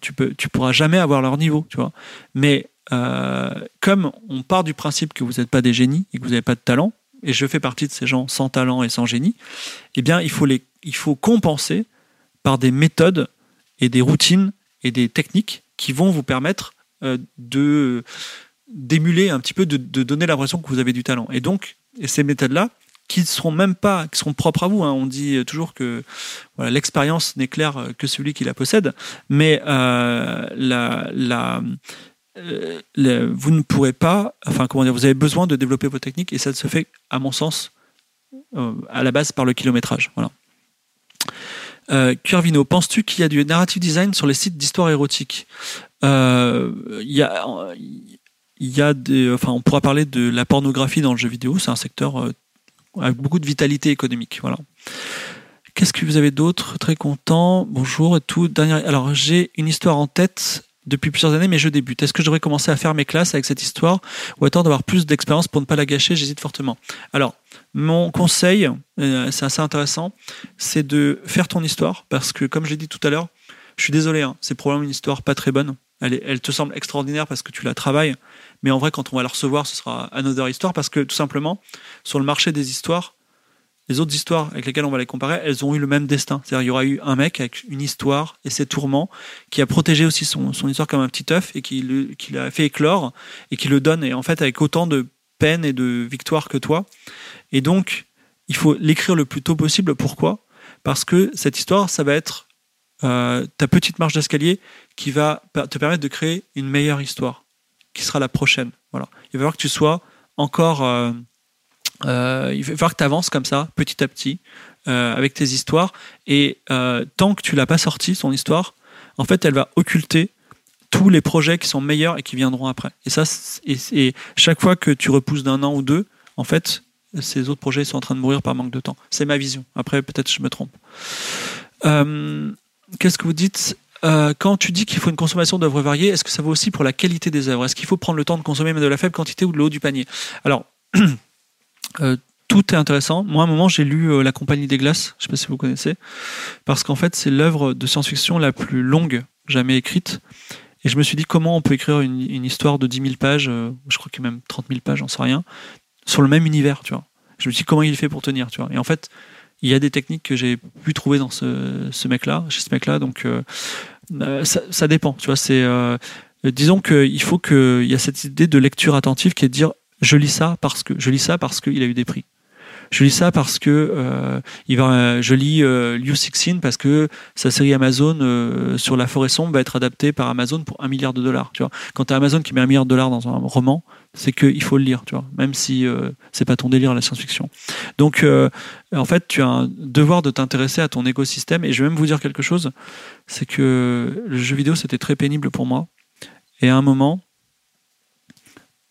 tu pourras jamais avoir leur niveau, tu vois. Mais euh, comme on part du principe que vous n'êtes pas des génies et que vous n'avez pas de talent, et je fais partie de ces gens sans talent et sans génie, eh bien, il faut les, il faut compenser par des méthodes et des routines et des techniques qui vont vous permettre euh, d'émuler un petit peu, de, donner l'impression que vous avez du talent. Et donc, et ces méthodes-là, qui ne seront même pas, qui seront propres à vous. Hein. On dit toujours que voilà, l'expérience n'est claire que celui qui la possède, mais euh, la, euh, vous ne pourrez pas, enfin comment dire, vous avez besoin de développer vos techniques et ça se fait, à mon sens, à la base par le kilométrage. Voilà. Euh, Curvino, penses-tu qu'il y a du narrative design sur les sites d'histoire érotique? Euh, Il y a, enfin, on pourra parler de la pornographie dans le jeu vidéo. C'est un secteur euh, avec beaucoup de vitalité économique. Voilà. Qu'est-ce que vous avez d'autre? Très content. Bonjour et tout. Dernière. Alors j'ai une histoire en tête depuis plusieurs années, mais je débute. Est-ce que je devrais commencer à faire mes classes avec cette histoire ou attendre d'avoir plus d'expérience pour ne pas la gâcher? J'hésite fortement. Alors, mon conseil, euh, c'est assez intéressant, c'est de faire ton histoire parce que, comme j'ai dit tout à l'heure, je suis désolé, hein, c'est probablement une histoire pas très bonne. Elle, elle, te semble extraordinaire parce que tu la travailles, mais en vrai, quand on va la recevoir, ce sera another histoire parce que tout simplement, sur le marché des histoires, les autres histoires avec lesquelles on va les comparer, elles ont eu le même destin. C'est-à-dire, il y aura eu un mec avec une histoire et ses tourments qui a protégé aussi son, histoire comme un petit œuf et qui, l'a fait éclore et qui le donne, et en fait, avec autant de peine et de victoire que toi. Et donc, il faut l'écrire le plus tôt possible. Pourquoi? Parce que cette histoire, ça va être euh, ta petite marche d'escalier qui va te permettre de créer une meilleure histoire, qui sera la prochaine. Voilà. Il va falloir que tu sois encore. Euh, euh, il va falloir que tu avances comme ça, petit à petit, euh, avec tes histoires. Et euh, tant que tu l'as pas sorti, son histoire, en fait, elle va occulter tous les projets qui sont meilleurs et qui viendront après. Et ça, et, chaque fois que tu repousses d'un an ou deux, en fait, ces autres projets sont en train de mourir par manque de temps. C'est ma vision. Après, peut-être je me trompe. Qu'est-ce que vous dites? Quand tu dis qu'il faut une consommation d'œuvres variées, est-ce que ça vaut aussi pour la qualité des œuvres? Est-ce qu'il faut prendre le temps de consommer de la faible quantité ou de l'eau du panier? Alors, tout est intéressant. Moi, à un moment, j'ai lu euh, La Compagnie des Glaces, je ne sais pas si vous connaissez, parce qu'en fait, c'est l'œuvre de science-fiction la plus longue jamais écrite. Et je me suis dit, comment on peut écrire une, histoire de 10 000 pages, euh, je crois a même 30 000 pages, j'en sais rien, sur le même univers, tu vois. Je me suis dit, comment il fait pour tenir, tu vois. Et en fait, il y a des techniques que j'ai pu trouver dans ce, mec-là, chez ce mec-là, donc ça, dépend, tu vois. Disons qu'il faut qu'il y a cette idée de lecture attentive qui est de dire, je lis ça parce que je lis ça parce qu'il a eu des prix. Je lis ça parce que euh, il va, je lis euh, Liu Cixin parce que sa série Amazon euh, sur la forêt sombre va être adaptée par Amazon pour un milliard de dollars. Tu vois, quand as Amazon qui met un milliard de dollars dans un roman, c'est qu'il faut le lire, tu vois, même si c'est pas ton délire la science-fiction. Donc, en fait, tu as un devoir de t'intéresser à ton écosystème. Et je vais même vous dire quelque chose, c'est que le jeu vidéo c'était très pénible pour moi. Et à un moment,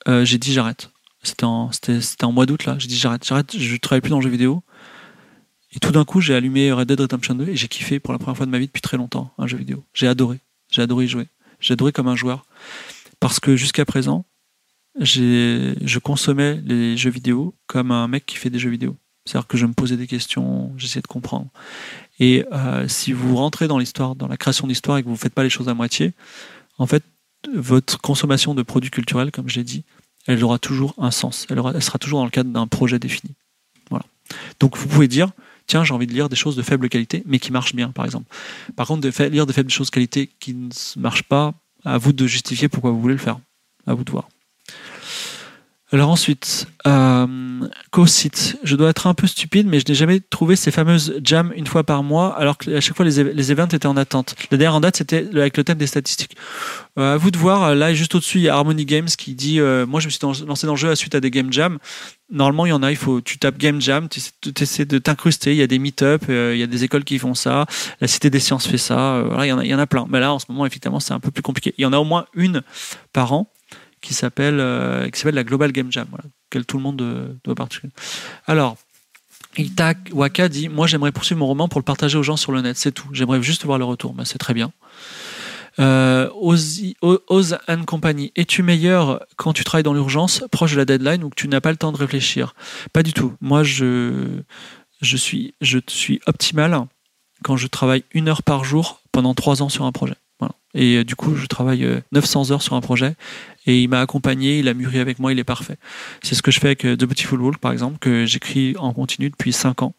j'ai dit j'arrête c'était en, en, mois d'août là. J'ai dit j'arrête, j'arrête, je travaille plus dans le jeu vidéo. Et tout d'un coup, j'ai allumé Red Dead Redemption 2 et j'ai kiffé pour la première fois de ma vie depuis très longtemps un jeu vidéo. J'ai adoré. J'ai adoré y jouer. J'ai adoré comme un joueur. Parce que jusqu'à présent, je consommais les jeux vidéo comme un mec qui fait des jeux vidéo. C'est-à-dire que je me posais des questions, j'essayais de comprendre. Et euh, si vous rentrez dans l'histoire, dans la création d'histoire et que vous ne faites pas les choses à moitié, en fait, votre consommation de produits culturels, comme je l'ai dit, elle aura toujours un sens. Elle, sera toujours dans le cadre d'un projet défini. Voilà. Donc vous pouvez dire, tiens, j'ai envie de lire des choses de faible qualité, mais qui marchent bien, par exemple. Par contre, de lire des faibles choses de qualité qui ne marchent pas, à vous de justifier pourquoi vous voulez le faire. À vous de voir. Alors ensuite, euh, co-site. Je dois être un peu stupide, mais je n'ai jamais trouvé ces fameuses jams une fois par mois, alors qu'à chaque fois les, les events étaient en attente. La dernière en date, c'était avec le thème des statistiques. Euh, à vous de voir, là, juste au-dessus, il y a Harmony Games qui dit euh, Moi, je me suis lancé dans le jeu à suite à des game jams. Normalement, il y en a, il faut, tu tapes Game Jam, tu essaies de t'incruster. Il y a des meet-up, euh, il y a des écoles qui font ça. La Cité des Sciences fait ça. Euh, il y, en a, il y en a plein. Mais là, en ce moment, effectivement, c'est un peu plus compliqué. Il y en a au moins une par an qui s'appelle euh, qui s'appelle la Global Game Jam, auquel tout le monde euh, doit participer. Alors, Itak Waka dit Moi, j'aimerais poursuivre mon roman pour le partager aux gens sur le net, c'est tout. J'aimerais juste voir le retour. C'est très bien. Euh, Oz and Company, es-tu meilleur quand tu travailles dans l'urgence, proche de la deadline, ou que tu n'as pas le temps de réfléchir? Pas du tout. Moi, je suis optimal quand je travaille une heure par jour pendant trois ans sur un projet. Et euh, du coup, je travaille 900 heures sur un projet et il m'a accompagné, il a mûri avec moi, il est parfait. C'est ce que je fais avec The Beautiful Walk, par exemple, que j'écris en continu depuis 5 ans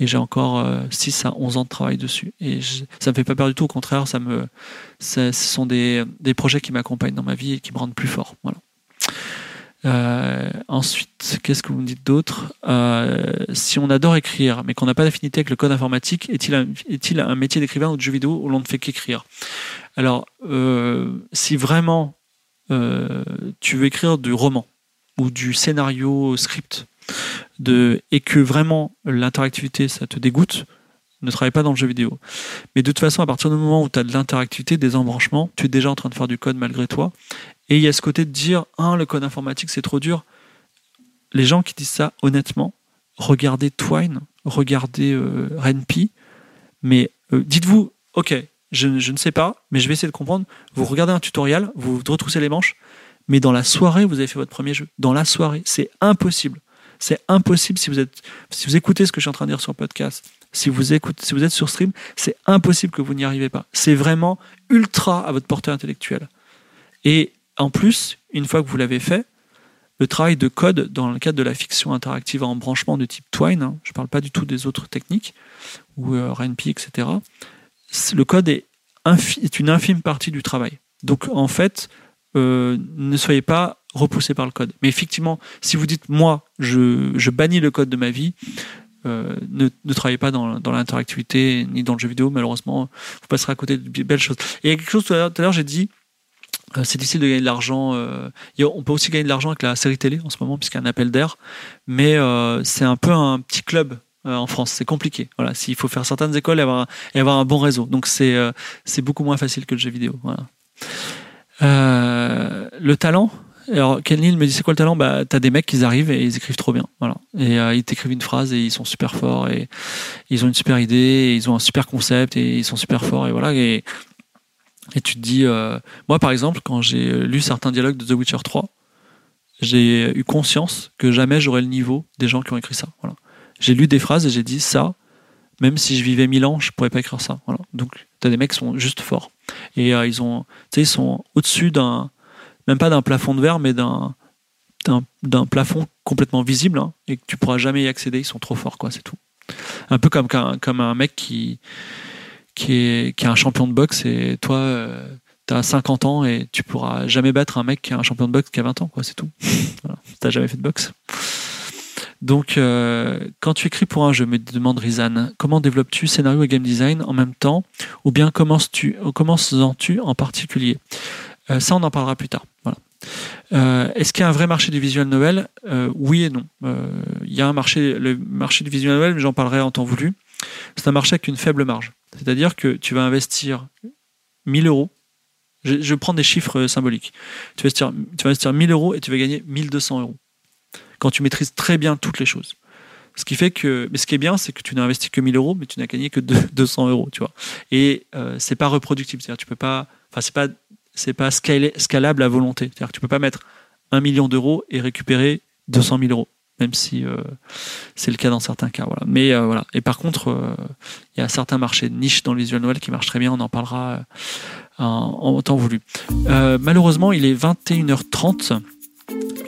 et j'ai encore 6 à 11 ans de travail dessus. Et je, ça me fait pas peur du tout, au contraire, ça me, ce sont des, des projets qui m'accompagnent dans ma vie et qui me rendent plus fort. Voilà. Euh, ensuite, qu'est-ce que vous me dites d'autre euh, Si on adore écrire, mais qu'on n'a pas d'affinité avec le code informatique, est-il un, un métier d'écrivain ou de jeu vidéo où l'on ne fait qu'écrire? Alors, euh, si vraiment tu veux écrire du roman ou du scénario script et que vraiment l'interactivité ça te dégoûte, ne travaille pas dans le jeu vidéo. Mais de toute façon, à partir du moment où tu as de l'interactivité, des embranchements, tu es déjà en train de faire du code malgré toi. Et il y a ce côté de dire, ah, le code informatique, c'est trop dur. Les gens qui disent ça, honnêtement, regardez Twine, regardez euh, Renpi, mais euh, dites-vous, ok, je, ne sais pas, mais je vais essayer de comprendre. Vous regardez un tutoriel, vous retroussez les manches, mais dans la soirée, vous avez fait votre premier jeu. Dans la soirée, c'est impossible. C'est impossible si vous êtes, si vous écoutez ce que je suis en train de dire sur le podcast, si vous écoutez, si vous êtes sur stream, c'est impossible que vous n'y arrivez pas. C'est vraiment ultra à votre portée intellectuelle. Et en plus, une fois que vous l'avez fait, le travail de code dans le cadre de la fiction interactive en branchement de type Twine, hein, je ne parle pas du tout des autres techniques, ou euh, RNP, etc., le code est, une infime partie du travail. Donc en fait, euh, ne soyez pas repoussé par le code. Mais effectivement, si vous dites moi, je, je bannis le code de ma vie, euh, ne, ne, travaillez pas dans, dans l'interactivité ni dans le jeu vidéo, malheureusement, vous passerez à côté de belles choses. Il y a quelque chose tout à l'heure, j'ai dit, c'est difficile de gagner de l'argent. Euh, on peut aussi gagner de l'argent avec la série télé en ce moment, puisqu'il y a un appel d'air, mais euh, c'est un peu un petit club euh, en France. C'est compliqué. Voilà, s'il faut faire certaines écoles et avoir, et avoir un bon réseau. Donc c'est euh, c'est beaucoup moins facile que le jeu vidéo. Voilà. Euh, le talent. Alors Ken me dit c'est quoi le talent? Bah t'as des mecs qui arrivent et ils écrivent trop bien. Voilà. Et euh, ils t'écrivent une phrase et ils sont super forts et ils ont une super idée, et ils ont un super concept et ils sont super forts et voilà. Et tu te dis, euh, moi par exemple, quand j'ai lu certains dialogues de The Witcher 3, j'ai eu conscience que jamais j'aurais le niveau des gens qui ont écrit ça. Voilà j'ai lu des phrases et j'ai dit ça, même si je vivais mille ans, je pourrais pas écrire ça. Voilà. Donc, tu as des mecs qui sont juste forts. Et euh, ils ont, ils sont au-dessus d'un, même pas d'un plafond de verre, mais d'un, d'un, plafond complètement visible, hein, et que tu pourras jamais y accéder. Ils sont trop forts, quoi, c'est tout. Un peu comme, comme un mec qui, qui est, qui est un champion de boxe et toi, euh, tu as 50 ans et tu pourras jamais battre un mec qui est un champion de boxe qui a 20 ans, quoi, c'est tout. voilà. T'as jamais fait de boxe. Donc, euh, quand tu écris pour un jeu, me demande Rizan, comment développes-tu scénario et game design en même temps Ou bien commences-tu commences-tu en particulier? Euh, Ça, on en parlera plus tard. Voilà. Euh, est-ce qu'il y a un vrai marché du visual novel Oui et non. Il y a un marché, le marché du visual novel, mais j'en parlerai en temps voulu. C'est un marché avec une faible marge. C'est-à-dire que tu vas investir 1000 euros. Je, prends des chiffres symboliques. Tu vas, investir, tu vas investir 1000 euros et tu vas gagner 1200 euros quand tu maîtrises très bien toutes les choses. Ce qui fait que, mais ce qui est bien, c'est que tu n'as investi que 1000 euros, mais tu n'as gagné que 200 euros, tu vois. Et euh, c'est pas reproductible, c'est-à-dire tu peux pas, enfin c'est pas, c'est pas scalable à volonté, c'est-à-dire tu peux pas mettre un million d'euros et récupérer 200 000 euros, même si euh, c'est le cas dans certains cas, voilà. Mais euh, voilà. Et par contre, euh, il y a certains marchés de niche dans le visual novel qui marchent très bien, on en parlera en, temps voulu. malheureusement, il est 21h30.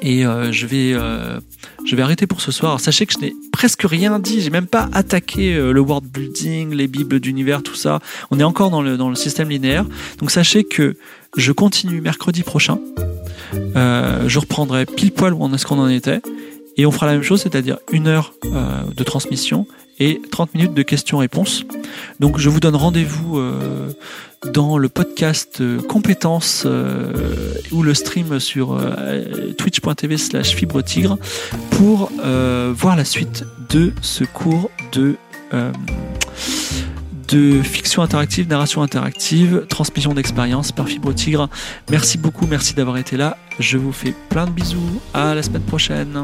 Et je, vais, je vais arrêter pour ce soir. Sachez que je n'ai presque rien dit. J'ai même pas attaqué le world building, les bibles d'univers, tout ça. On est encore dans le, dans le système linéaire. Donc sachez que je continue mercredi prochain. je reprendrai pile poil où est-ce qu'on en était. Et on fera la même chose, c'est-à-dire une heure euh, de transmission et 30 minutes de questions-réponses. Donc je vous donne rendez-vous euh, dans le podcast euh, compétences ou le stream sur twitch.tv slash fibre tigre pour voir la suite de ce cours de de fiction interactive, narration interactive, transmission d'expérience par Fibre Tigre. Merci beaucoup, merci d'avoir été là. Je vous fais plein de bisous. À la semaine prochaine.